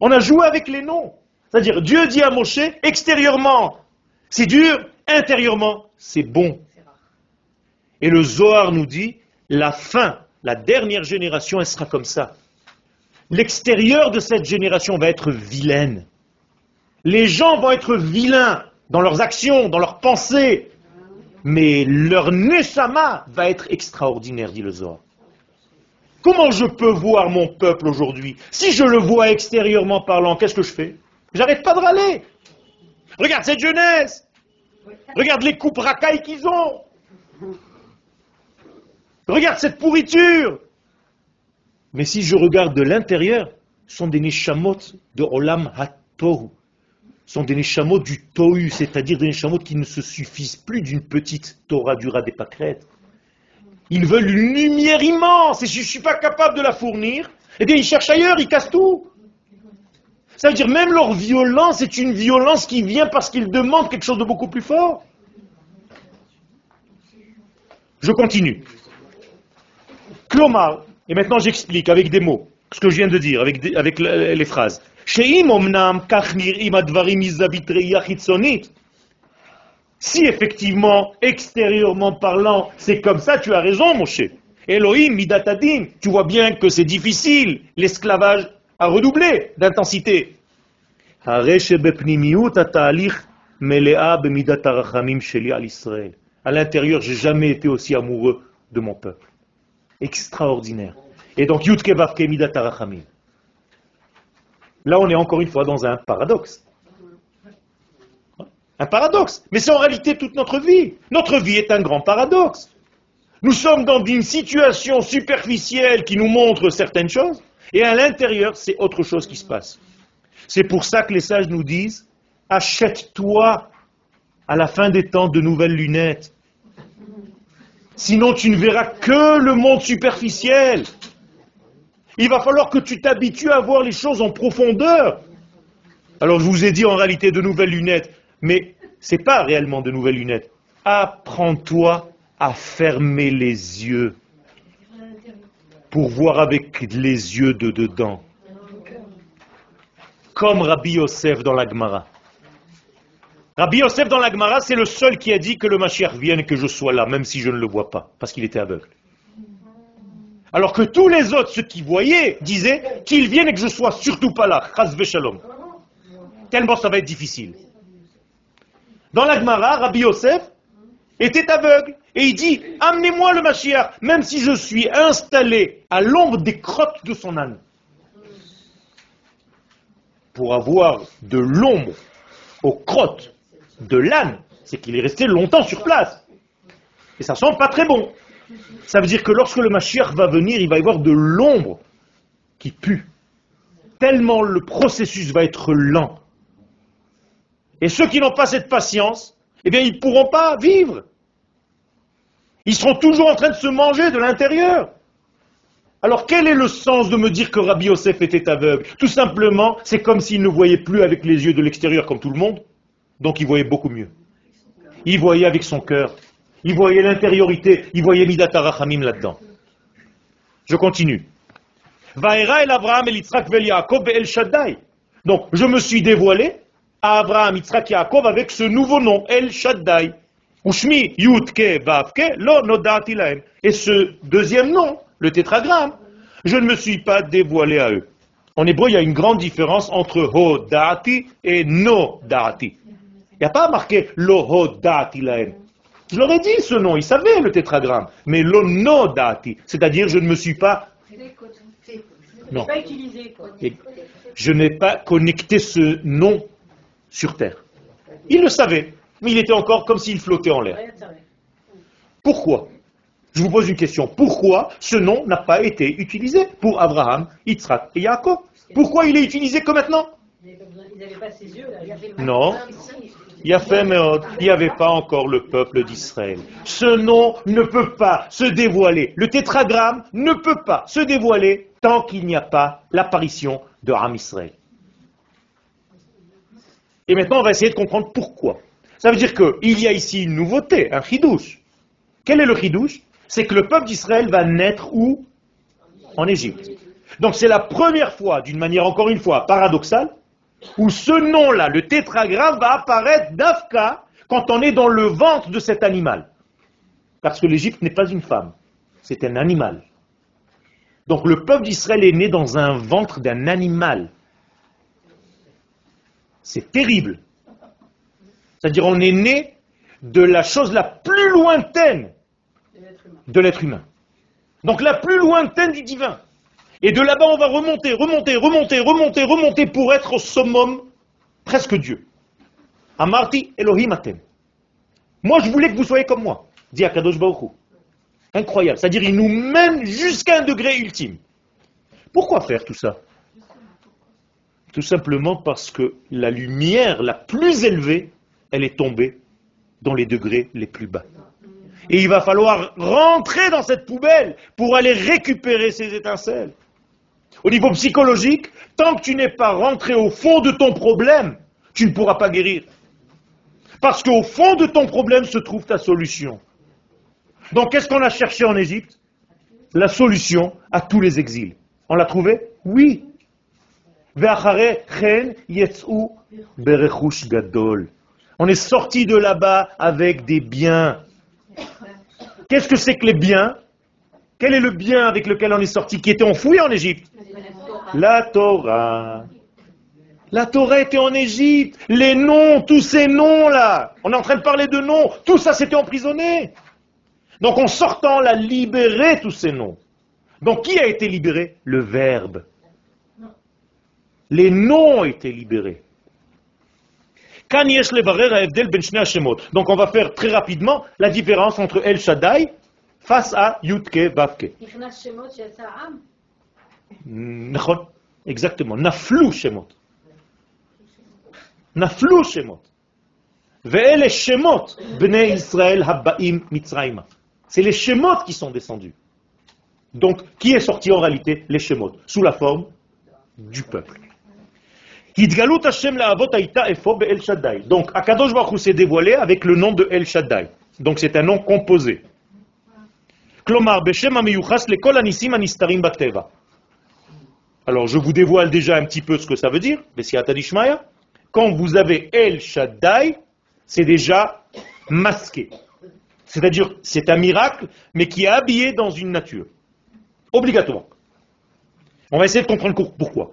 On a joué avec les noms. C'est-à-dire, Dieu dit à Moshe, extérieurement, c'est dur, intérieurement, c'est bon. Et le Zohar nous dit, la fin, la dernière génération, elle sera comme ça. L'extérieur de cette génération va être vilaine. Les gens vont être vilains dans leurs actions, dans leurs pensées. Mais leur Neshama va être extraordinaire, dit le Zohar. Comment je peux voir mon peuple aujourd'hui Si je le vois extérieurement parlant, qu'est-ce que je fais J'arrête pas de râler. Regarde cette jeunesse. Regarde les coupes racailles qu'ils ont. Regarde cette pourriture. Mais si je regarde de l'intérieur, ce sont des neshamot de Olam HaTohu. Sont des neshamot du Tohu, c'est-à-dire des neshamot qui ne se suffisent plus d'une petite Torah du rat des pâquerettes. Ils veulent une lumière immense, et si je ne suis pas capable de la fournir, eh bien ils cherchent ailleurs, ils cassent tout. Ça veut dire même leur violence est une violence qui vient parce qu'ils demandent quelque chose de beaucoup plus fort. Je continue. Klomar, et maintenant j'explique avec des mots ce que je viens de dire, avec, avec le- les phrases שאם אמנם כך נראים הדברים מזווית ראייה חיצונית, si effectivement, extérieurement parlant, c'est comme ça, tu as raison, mon cher. Elohim, midatadim, tu vois bien que c'est difficile, l'esclavage a redoublé d'intensité. הרי שבפנימיות התהליך מלאה במידת הרחמים שלי על ישראל. À l'intérieur, j'ai jamais été aussi amoureux de mon peuple. Extraordinaire. Et donc, Yudke Vavke Midat Arachamim. Là, on est encore une fois dans un paradoxe. Un paradoxe. Mais c'est en réalité toute notre vie. Notre vie est un grand paradoxe. Nous sommes dans une situation superficielle qui nous montre certaines choses, et à l'intérieur, c'est autre chose qui se passe. C'est pour ça que les sages nous disent, achète-toi à la fin des temps de nouvelles lunettes. Sinon, tu ne verras que le monde superficiel. Il va falloir que tu t'habitues à voir les choses en profondeur. Alors, je vous ai dit en réalité de nouvelles lunettes, mais ce n'est pas réellement de nouvelles lunettes. Apprends-toi à fermer les yeux pour voir avec les yeux de dedans. Comme Rabbi Yosef dans la Gemara. Rabbi Yosef dans la Gemara, c'est le seul qui a dit que le Mashiach vienne que je sois là, même si je ne le vois pas, parce qu'il était aveugle. Alors que tous les autres, ceux qui voyaient, disaient qu'il vienne et que je sois surtout pas là. Chas v'shalom. Tellement ça va être difficile. Dans la Gemara, Rabbi Yosef était aveugle. Et il dit, amenez-moi le Mashiach, même si je suis installé à l'ombre des crottes de son âne. Pour avoir de l'ombre aux crottes de l'âne, c'est qu'il est resté longtemps sur place. Et ça sent pas très bon. Ça veut dire que lorsque le Mashiach va venir, il va y avoir de l'ombre qui pue. Tellement le processus va être lent. Et ceux qui n'ont pas cette patience, eh bien, ils ne pourront pas vivre. Ils seront toujours en train de se manger de l'intérieur. Alors quel est le sens de me dire que Rabbi Yosef était aveugle? Tout simplement, c'est comme s'il ne voyait plus avec les yeux de l'extérieur comme tout le monde, donc il voyait beaucoup mieux. Il voyait avec son cœur, il voyait l'intériorité, il voyait Midat Arachamim là-dedans. Je continue. Vaera el Abraham el vel Yaakov el Shaddai. Donc, je me suis dévoilé à Abraham, Yitzhak Yaakov avec ce nouveau nom, El Shaddai. Ushmi Yudke Vavke lo. Et ce deuxième nom, le tétragramme, je ne me suis pas dévoilé à eux. En hébreu, il y a une grande différence entre Hodati et No Dati. Il n'y a pas marqué Lo Hodati lahem. Je leur ai dit ce nom, ils savaient le tétragramme. Mais Lo No Dati, c'est-à-dire je ne me suis pas non. Je n'ai pas connecté ce nom sur terre. Il le savait, mais il était encore comme s'il flottait en l'air. Pourquoi? Je vous pose une question. Pourquoi ce nom n'a pas été utilisé pour Abraham, Yitzhak et Yaakov? Pourquoi il est utilisé que maintenant? Non. Il y a fait, mais euh, n'y avait pas encore le peuple d'Israël. Ce nom ne peut pas se dévoiler. Le tétragramme ne peut pas se dévoiler tant qu'il n'y a pas l'apparition de Ram Israël. Et maintenant, on va essayer de comprendre pourquoi. Ça veut dire qu'il y a ici une nouveauté, un chidouche. Quel est le chidouche? C'est que le peuple d'Israël va naître où? En Égypte. Donc c'est la première fois, d'une manière encore une fois paradoxale, où ce nom-là, le tétragramme, va apparaître d'Afka quand on est dans le ventre de cet animal. Parce que l'Égypte n'est pas une femme, c'est un animal. Donc le peuple d'Israël est né dans un ventre d'un animal. C'est terrible. C'est-à-dire on est né de la chose la plus lointaine de l'être humain. de l'être humain. Donc la plus lointaine du divin. Et de là-bas, on va remonter, remonter, remonter, remonter, remonter pour être au summum, presque Dieu. Amarti Elohim atem. Moi, je voulais que vous soyez comme moi, dit Akadosh Baruch. Incroyable. C'est-à-dire, il nous mène jusqu'à un degré ultime. Pourquoi faire tout ça? Tout simplement parce que la lumière la plus élevée, elle est tombée dans les degrés les plus bas. Et il va falloir rentrer dans cette poubelle pour aller récupérer ces étincelles. Au niveau psychologique, tant que tu n'es pas rentré au fond de ton problème, tu ne pourras pas guérir. Parce qu'au fond de ton problème se trouve ta solution. Donc qu'est-ce qu'on a cherché en Égypte? La solution à tous les exils. On l'a trouvé? Oui. On est sorti de là-bas avec des biens. Qu'est-ce que c'est que les biens? Quel est le bien avec lequel on est sorti, qui était enfoui en Égypte La Torah. La Torah était en Égypte. Les noms, tous ces noms-là. On est en train de parler de noms. Tout ça, c'était emprisonné. Donc en sortant, on a libéré tous ces noms. Donc qui a été libéré? Le Verbe. Les noms ont été libérés. Ben Donc on va faire très rapidement la différence entre El Shaddai face à Yutke, Bavke. Exactement. Naflou Shemot. Naflou Shemot. Ve'ele Shemot, Bnei Israël Habbaim Mitzraïma. C'est les Shemot qui sont descendus. Donc, qui est sorti en réalité? Les Shemot, sous la forme du peuple. Hidgalut Hashem La'avot Aïta Efo Be'el Shaddai. Donc, Akadosh Baruch s'est dévoilé avec le nom de El Shaddai. Donc, c'est un nom composé. כלומר, בשם המיוחס לכל הניסים הנסתרים בטבע. Alors, je vous dévoile déjà un petit peu ce que ça veut dire, Bessiata Dishmaya. Quand vous avez El Shaddai, c'est déjà masqué. C'est-à-dire, c'est un miracle, mais qui est habillé dans une nature. Obligatoire. On va essayer de comprendre cour- pourquoi.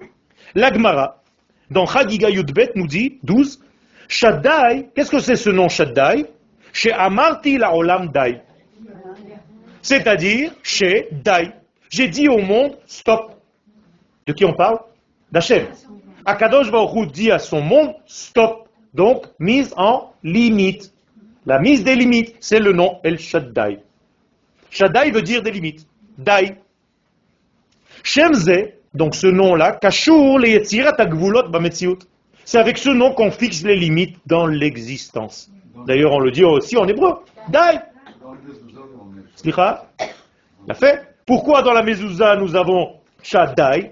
L'Agmara, dans Chagiga Yudbet, nous dit, 12, Shaddai, qu'est-ce que c'est ce nom Shaddai Chez Amarti la Olam Dai. C'est-à-dire, chez Dai. J'ai dit au monde, stop. De qui on parle? D'Hachem. Akadosh Baruch dit à son monde, stop. Donc, mise en limite. La mise des limites, c'est le nom El Shaddai. Shaddai veut dire des limites. Dai. Shemze, donc ce nom-là, Kashur le Yetzirat Agvulot Bametziut. C'est avec ce nom qu'on fixe les limites dans l'existence. D'ailleurs, on le dit aussi en hébreu. Dai. La fait. Pourquoi dans la mezouza nous avons Shaddai?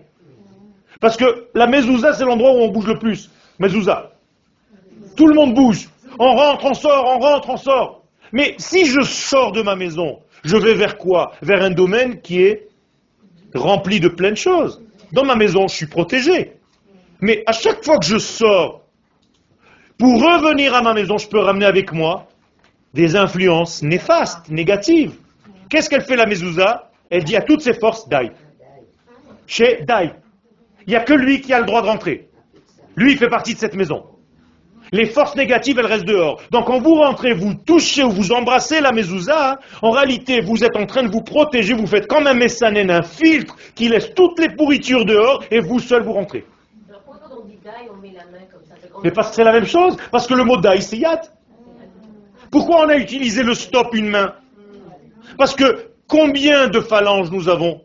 Parce que la mezouza, c'est l'endroit où on bouge le plus. Mezouza. Tout le monde bouge. On rentre, on sort, on rentre, on sort. Mais si je sors de ma maison, je vais vers quoi? Vers un domaine qui est rempli de plein de choses. Dans ma maison, je suis protégé. Mais à chaque fois que je sors, pour revenir à ma maison, je peux ramener avec moi des influences néfastes, négatives. Qu'est-ce qu'elle fait la mezouza? Elle dit à toutes ses forces, Dai. Chez Dai. Il n'y a que lui qui a le droit de rentrer. Lui, il fait partie de cette maison. Les forces négatives, elles restent dehors. Donc quand vous rentrez, vous touchez ou vous embrassez la mezouza, en réalité, vous êtes en train de vous protéger, vous faites comme un messanen, un filtre qui laisse toutes les pourritures dehors et vous seul vous rentrez. Alors pourquoi quand on dit daï, on met la main comme ça c'est comme- Mais parce que c'est la même chose, parce que le mot daï, c'est yad. Pourquoi on a utilisé le stop une main? Parce que combien de phalanges nous avons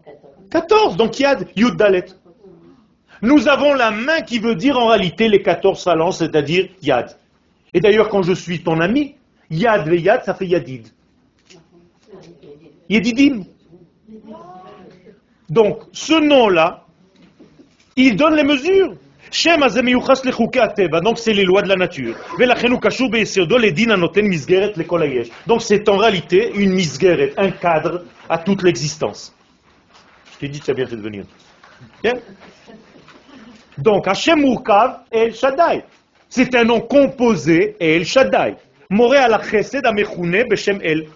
14, donc yad, yud dalet. Nous avons la main qui veut dire en réalité les 14 phalanges, c'est-à-dire yad. Et d'ailleurs, quand je suis ton ami, yad ve yad, ça fait yadid. Yedidim. Donc, ce nom-là, il donne les mesures Shem הזה מיוחס לחוקי הטבע, donc c'est les lois de la nature. ולכן הוא קשור ביסודו לדין הנותן מסגרת לכל היש. Donc c'est en réalité une misgeret, un cadre à toute l'existence. Je t'ai dit, tu as bien fait de venir. Bien Donc, Hashem Murkav El Shaddai. C'est un nom composé El Shaddai. Moré à la chesed amechune beshem El.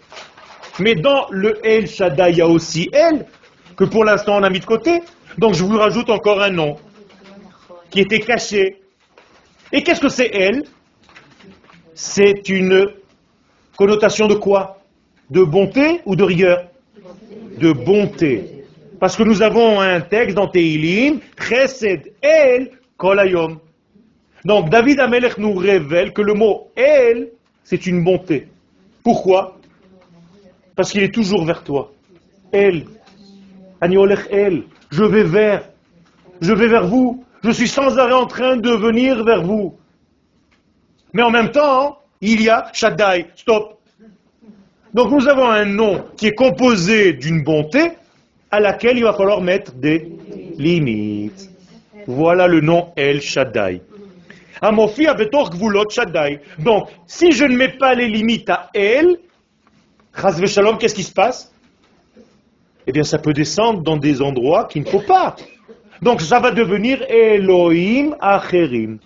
Mais dans le El Shaddai, il y a aussi El, que pour l'instant on a mis de côté. Donc je vous rajoute encore un nom qui était caché. Et qu'est-ce que c'est elle? C'est une connotation de quoi? De bonté ou de rigueur? De bonté. Parce que nous avons un texte dans Teilim, Chesed El Kolayom. Donc David Amelech nous révèle que le mot El, c'est une bonté. Pourquoi? Parce qu'il est toujours vers toi. El. El. Je vais vers. Je vais vers vous. Je suis sans arrêt en train de venir vers vous. Mais en même temps, il y a Shaddai. Stop. Donc nous avons un nom qui est composé d'une bonté à laquelle il va falloir mettre des limites. Voilà le nom El Shaddai. Amofia betor gvulot Shaddai. Donc, si je ne mets pas les limites à El, Shalom, qu'est-ce qui se passe? Eh bien, ça peut descendre dans des endroits qu'il ne faut pas. Donc, ça va devenir Elohim Acherim.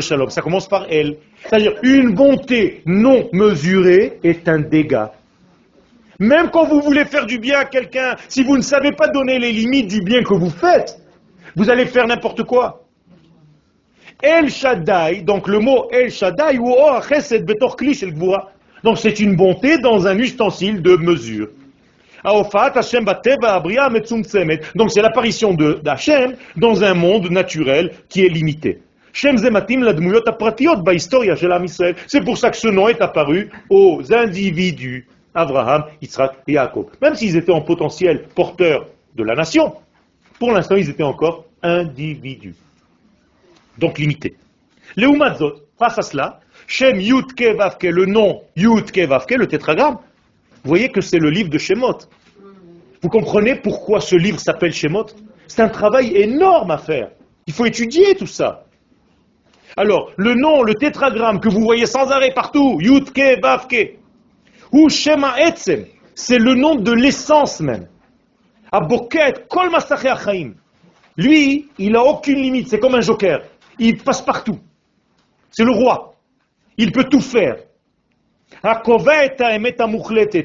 Shalom, ça commence par El. C'est-à-dire, une bonté non mesurée est un dégât. Même quand vous voulez faire du bien à quelqu'un, si vous ne savez pas donner les limites du bien que vous faites, vous allez faire n'importe quoi. El Shaddai, donc le mot El Shaddai, ou Chesed Betor Kli Shel Gvura. Donc c'est une bonté dans un ustensile de mesure. Donc c'est l'apparition de d'Hashem dans un monde naturel qui est limité. C'est pour ça que ce nom est apparu aux individus. Abraham, Yitzhak et Jacob. Même s'ils étaient en potentiel porteurs de la nation, pour l'instant ils étaient encore individus donc limité. Le Umazot, face à cela, le nom Yudke Vavke, le tétragramme, vous voyez que c'est le livre de Shemot. Vous comprenez pourquoi ce livre s'appelle Shemot? C'est un travail énorme à faire. Il faut étudier tout ça. Alors, le nom, le tétragramme que vous voyez sans arrêt partout, Yudke Vavke, ou Shema Etzem, c'est le nom de l'essence même. Aboket Kol Achaim. Lui, il n'a aucune limite, c'est comme un joker. Il passe partout. C'est le roi. Il peut tout faire.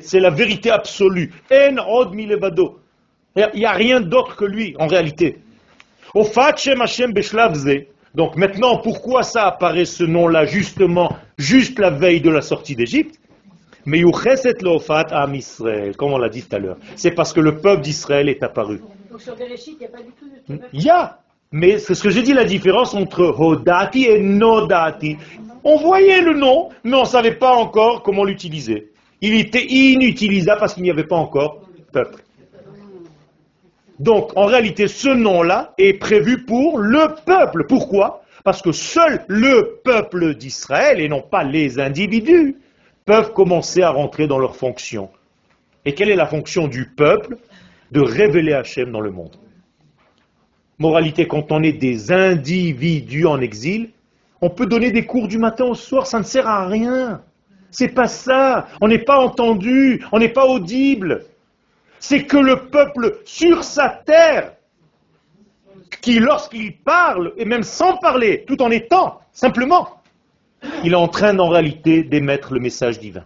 C'est la vérité absolue. En od milevado. Il n'y a rien d'autre que lui, en réalité. Donc maintenant, pourquoi ça apparaît ce nom-là, justement, juste la veille de la sortie d'Égypte? Mais comme on l'a dit tout à l'heure. C'est parce que le peuple d'Israël est apparu. Donc sur Bereshit, il n'y a pas du tout de Il y a, mais c'est ce que j'ai dit, la différence entre Hodati et Nodati. On voyait le nom, mais on ne savait pas encore comment l'utiliser. Il était inutilisable parce qu'il n'y avait pas encore peuple. Donc, en réalité, ce nom-là est prévu pour le peuple. Pourquoi? Parce que seul le peuple d'Israël, et non pas les individus, peuvent commencer à rentrer dans leurs fonctions. Et quelle est la fonction du peuple? De révéler Hachem dans le monde. Moralité, quand on est des individus en exil, on peut donner des cours du matin au soir, ça ne sert à rien. C'est pas ça. On n'est pas entendu, on n'est pas audible. C'est que le peuple sur sa terre, qui lorsqu'il parle, et même sans parler, tout en étant, simplement, il est en train en réalité d'émettre le message divin.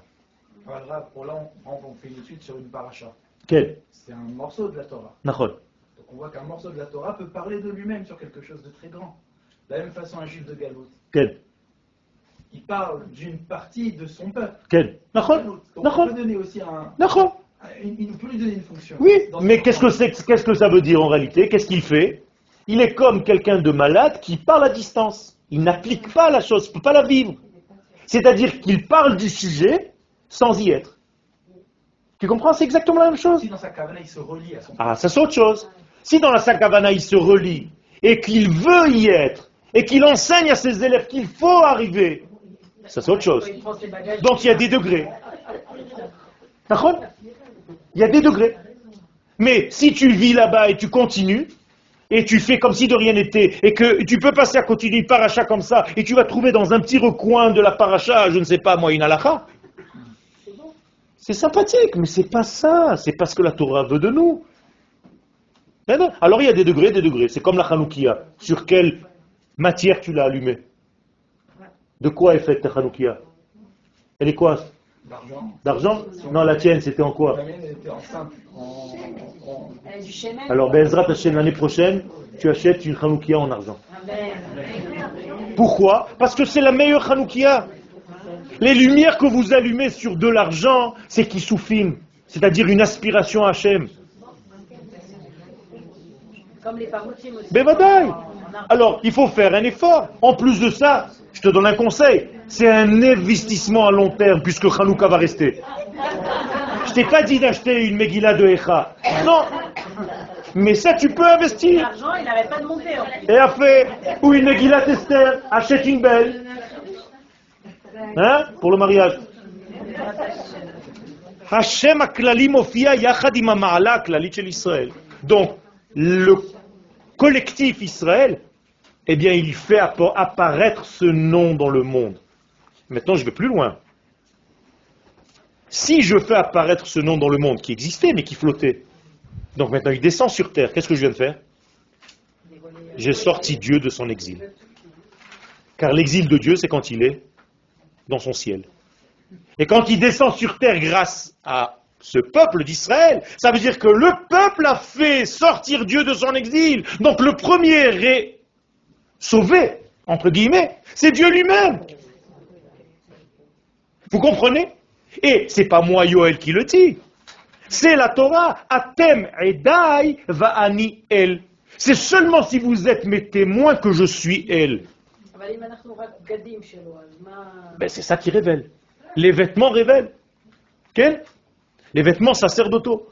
Voilà, pour là, on, on fait une étude sur une paracha. Quel? C'est un morceau de la Torah. On voit qu'un morceau de la Torah peut parler de lui-même sur quelque chose de très grand. De la même façon, un juif de Galout, Quel? Il parle d'une partie de son peuple. Quel? Nahon Galout. Donc Nahon. on peut donner aussi un, il peut lui donner une fonction. Oui, mais qu'est-ce que peuple. c'est, qu'est-ce que ça veut dire en réalité? Qu'est-ce qu'il fait? Il est comme quelqu'un de malade qui parle à distance. Il n'applique pas la chose, il ne peut pas la vivre. C'est-à-dire qu'il parle du sujet sans y être. Tu comprends? C'est exactement la même chose. Si dans sa caverne, il se relie à son Ah, ça c'est autre chose. Si dans la Sakavana il se relie et qu'il veut y être et qu'il enseigne à ses élèves qu'il faut arriver, ça c'est autre chose. Donc il y a des degrés. Il y a des degrés. Mais si tu vis là-bas et tu continues, et tu fais comme si de rien n'était, et que tu peux passer à côté d'une paracha comme ça, et tu vas trouver dans un petit recoin de la paracha, je ne sais pas moi, une halakha, c'est sympathique, mais c'est pas ça, c'est pas ce que la Torah veut de nous. Eh Alors il y a des degrés, des degrés. C'est comme la Hanoukia. Sur quelle matière tu l'as allumée De quoi est faite ta Hanoukia Elle est quoi D'argent. D'argent Non, la tienne, c'était en quoi. Alors, Bezrat Hashem, l'année prochaine, tu achètes une Hanoukia en argent. Pourquoi Parce que c'est la meilleure Hanoukia. Les lumières que vous allumez sur de l'argent, c'est qui soufim, c'est-à-dire une aspiration à Hachem. Comme les aussi. Alors, il faut faire un effort. En plus de ça, je te donne un conseil. C'est un investissement à long terme, puisque Hanouka va rester. Je t'ai pas dit d'acheter une Megillah de Echa. Non. Mais ça, tu peux investir. L'argent, il fait. Et après, ou une Megillah tester. achète une belle. Hein Pour le mariage. Hachem Mofia Yachad Israël. Donc, le collectif Israël, eh bien, il fait appa- apparaître ce nom dans le monde. Maintenant, je vais plus loin. Si je fais apparaître ce nom dans le monde qui existait, mais qui flottait, donc maintenant il descend sur terre, qu'est-ce que je viens de faire? J'ai sorti Dieu de son exil. Car l'exil de Dieu, c'est quand il est dans son ciel. Et quand il descend sur terre grâce à ce peuple d'Israël. Ça veut dire que le peuple a fait sortir Dieu de son exil. Donc le premier est sauvé, entre guillemets, c'est Dieu lui-même. Vous comprenez? Et c'est pas moi, Yoel, qui le dit. C'est la Torah. Atem edai va'ani el. C'est seulement si vous êtes mes témoins que je suis elle. Ben, c'est ça qui révèle. Les vêtements révèlent. Quel? Les vêtements sacerdotaux.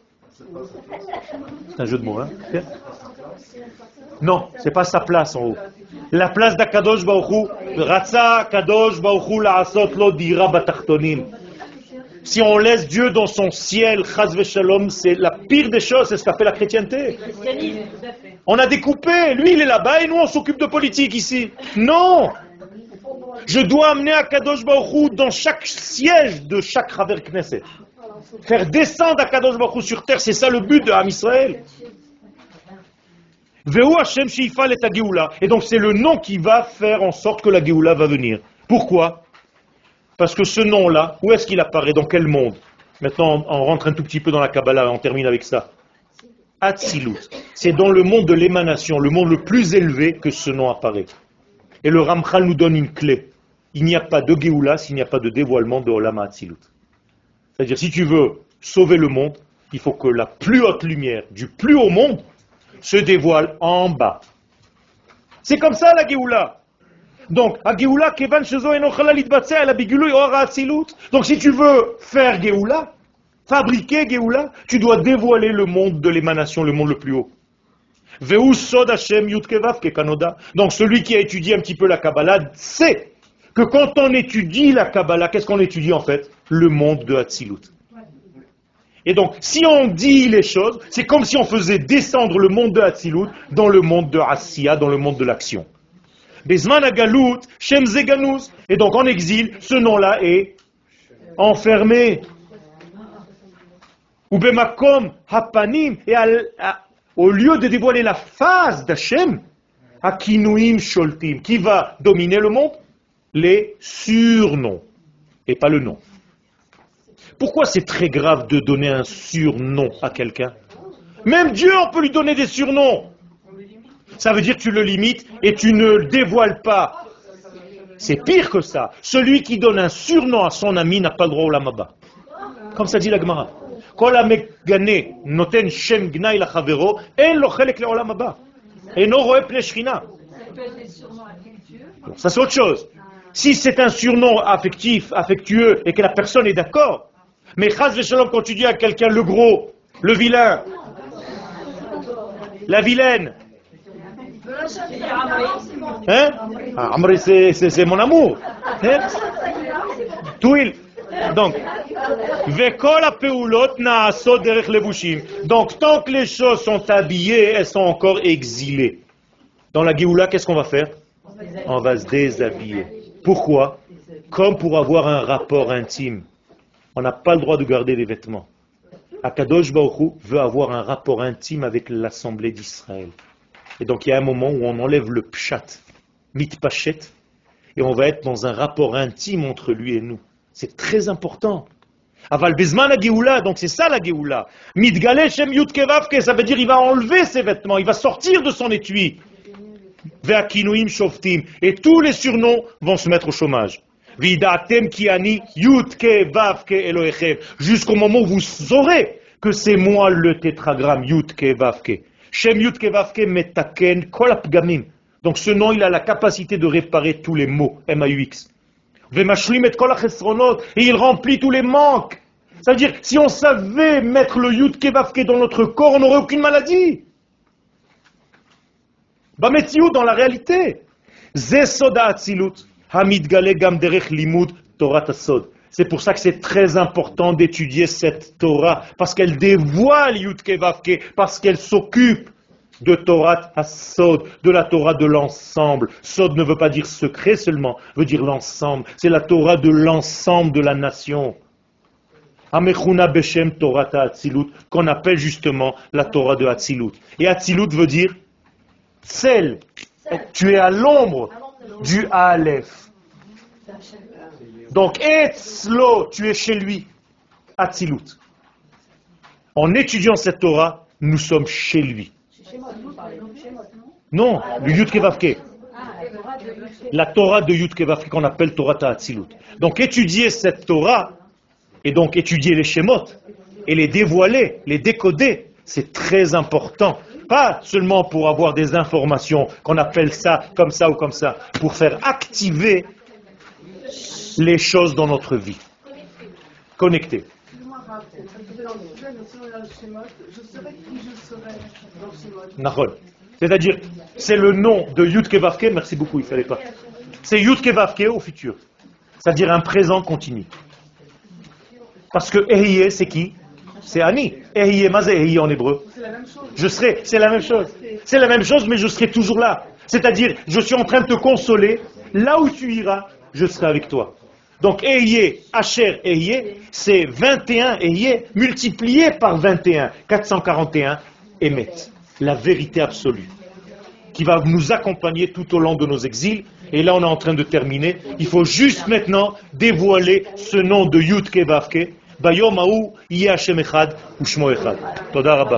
C'est un jeu de mots, hein Non, c'est pas sa place en haut. La place d'Akadosh Baruch Hu, Ratza Kadosh Baruch Hu la'asot lo dira batachtonim. Si on laisse Dieu dans son ciel, c'est la pire des choses, c'est ce qu'a fait la chrétienté. On a découpé, lui il est là-bas et nous on s'occupe de politique ici. Non Je dois amener Akadosh Baruch Hu dans chaque siège de chaque Raver Knesset. Faire descendre Akadosh Baruch sur terre, c'est ça le but de Ham Israël. Et donc c'est le nom qui va faire en sorte que la Geoula va venir. Pourquoi? Parce que ce nom-là, où est-ce qu'il apparaît? Dans quel monde? Maintenant, on on rentre un tout petit peu dans la Kabbalah, on termine avec ça. Atzilut. C'est dans le monde de l'émanation, le monde le plus élevé que ce nom apparaît. Et le Ramchal nous donne une clé. Il n'y a pas de Géoula s'il n'y a pas de dévoilement de Olam Atzilut. C'est-à-dire, si tu veux sauver le monde, il faut que la plus haute lumière du plus haut monde se dévoile en bas. C'est comme ça la Géoula. Donc, à Géoula, Kevan Shezo la Atzilut. Donc, si tu veux faire Géoula, fabriquer Géoula, tu dois dévoiler le monde de l'émanation, le monde le plus haut. Donc, celui qui a étudié un petit peu la Kabbalah sait que quand on étudie la Kabbalah, qu'est-ce qu'on étudie en fait? Le monde de Hatzilut. Et donc, si on dit les choses, c'est comme si on faisait descendre le monde de Hatzilut dans le monde de Asiya, dans le monde de l'action. Et donc, en exil, ce nom-là est enfermé. Ou Hapanim. Et au lieu de dévoiler la phase d'Hachem, Akinuim Sholtim, qui va dominer le monde Les surnoms, et pas le nom. Pourquoi c'est très grave de donner un surnom à quelqu'un? Même Dieu, on peut lui donner des surnoms. Ça veut dire que tu le limites et tu ne le dévoiles pas. C'est pire que ça. Celui qui donne un surnom à son ami n'a pas le droit au lamaba. Comme ça dit la Gemara. Ça c'est autre chose. Si c'est un surnom affectif, affectueux, et que la personne est d'accord, mais chas v'shalom, quand tu dis à quelqu'un le gros, le vilain, la vilaine, hein? Ah, Amri, c'est- mon amour. Hein? Donc. Donc, tant que les choses sont habillées, elles sont encore exilées. Dans la Géoula, qu'est-ce qu'on va faire? On va se déshabiller. Pourquoi? Comme pour avoir un rapport intime. On n'a pas le droit de garder des vêtements. Akadosh Baruch Hu veut avoir un rapport intime avec l'Assemblée d'Israël. Et donc il y a un moment où on enlève le pshat, mitpachet, et on va être dans un rapport intime entre lui et nous. C'est très important. Aval bezman la donc c'est ça la Géoula. Mitgale shem yud kevavke, ça veut dire il va enlever ses vêtements, il va sortir de son étui. Shoftim. Et tous les surnoms vont se mettre au chômage. Jusqu'au moment où vous saurez que c'est moi le tétragramme yutke vavke. Shem yutke vavke metaken kol apgamim. Donc ce nom, il a la capacité de réparer tous les mots. M-A-U-X. Et il remplit tous les manques. Ça veut dire, si on savait mettre le yutke vavke dans notre corps, on n'aurait aucune maladie. Bametziou dans la réalité. Ze soda atzilut, C'est pour ça que c'est très important d'étudier cette Torah, parce qu'elle dévoile Yudke Vavke, parce qu'elle s'occupe de Torah Hassod, de la Torah de l'ensemble. Sod ne veut pas dire secret seulement, veut dire l'ensemble. C'est la Torah de l'ensemble de la nation. Amechuna Beshem Torah Hatzilut, qu'on appelle justement la Torah de Hatzilut. Et Hatzilut veut dire celle. Tu es à l'ombre du Aleph. Donc, Etzlo, tu es chez lui. Hatzilut. En étudiant cette Torah, nous sommes chez lui. Non le Yud Kevavke. La Torah de Yud La Torah de Yud Kevavke qu'on appelle Torah Ta'atzilut. Donc, étudier cette Torah, et donc étudier les Shemot, et les dévoiler, les décoder, c'est très important. Pas seulement pour avoir des informations, qu'on appelle ça comme ça ou comme ça, pour faire activer les choses dans notre vie. Nahon. C'est-à-dire, c'est le nom de Yud Kevavke, merci beaucoup, il fallait pas. C'est Yud Kevavke au futur. C'est-à-dire un présent continu. Parce que Ehiye, c'est qui? C'est Ani. Ehiye, Mazé Ehiye en hébreu. C'est la même chose. Je serai, c'est la même chose. C'est la même chose, mais je serai toujours là. C'est-à-dire, je suis en train de te consoler. Là où tu iras, je serai avec toi. Donc, Ehiye, Asher Ehiye, c'est 21 Ehiye multiplié par 21, 441 Emet. La vérité absolue. Qui va nous accompagner tout au long de nos exils. Et là, on est en train de terminer. Il faut juste maintenant dévoiler ce nom de Yud Kevavke. ביום ההוא יהיה השם אחד ושמו אחד. תודה רבה.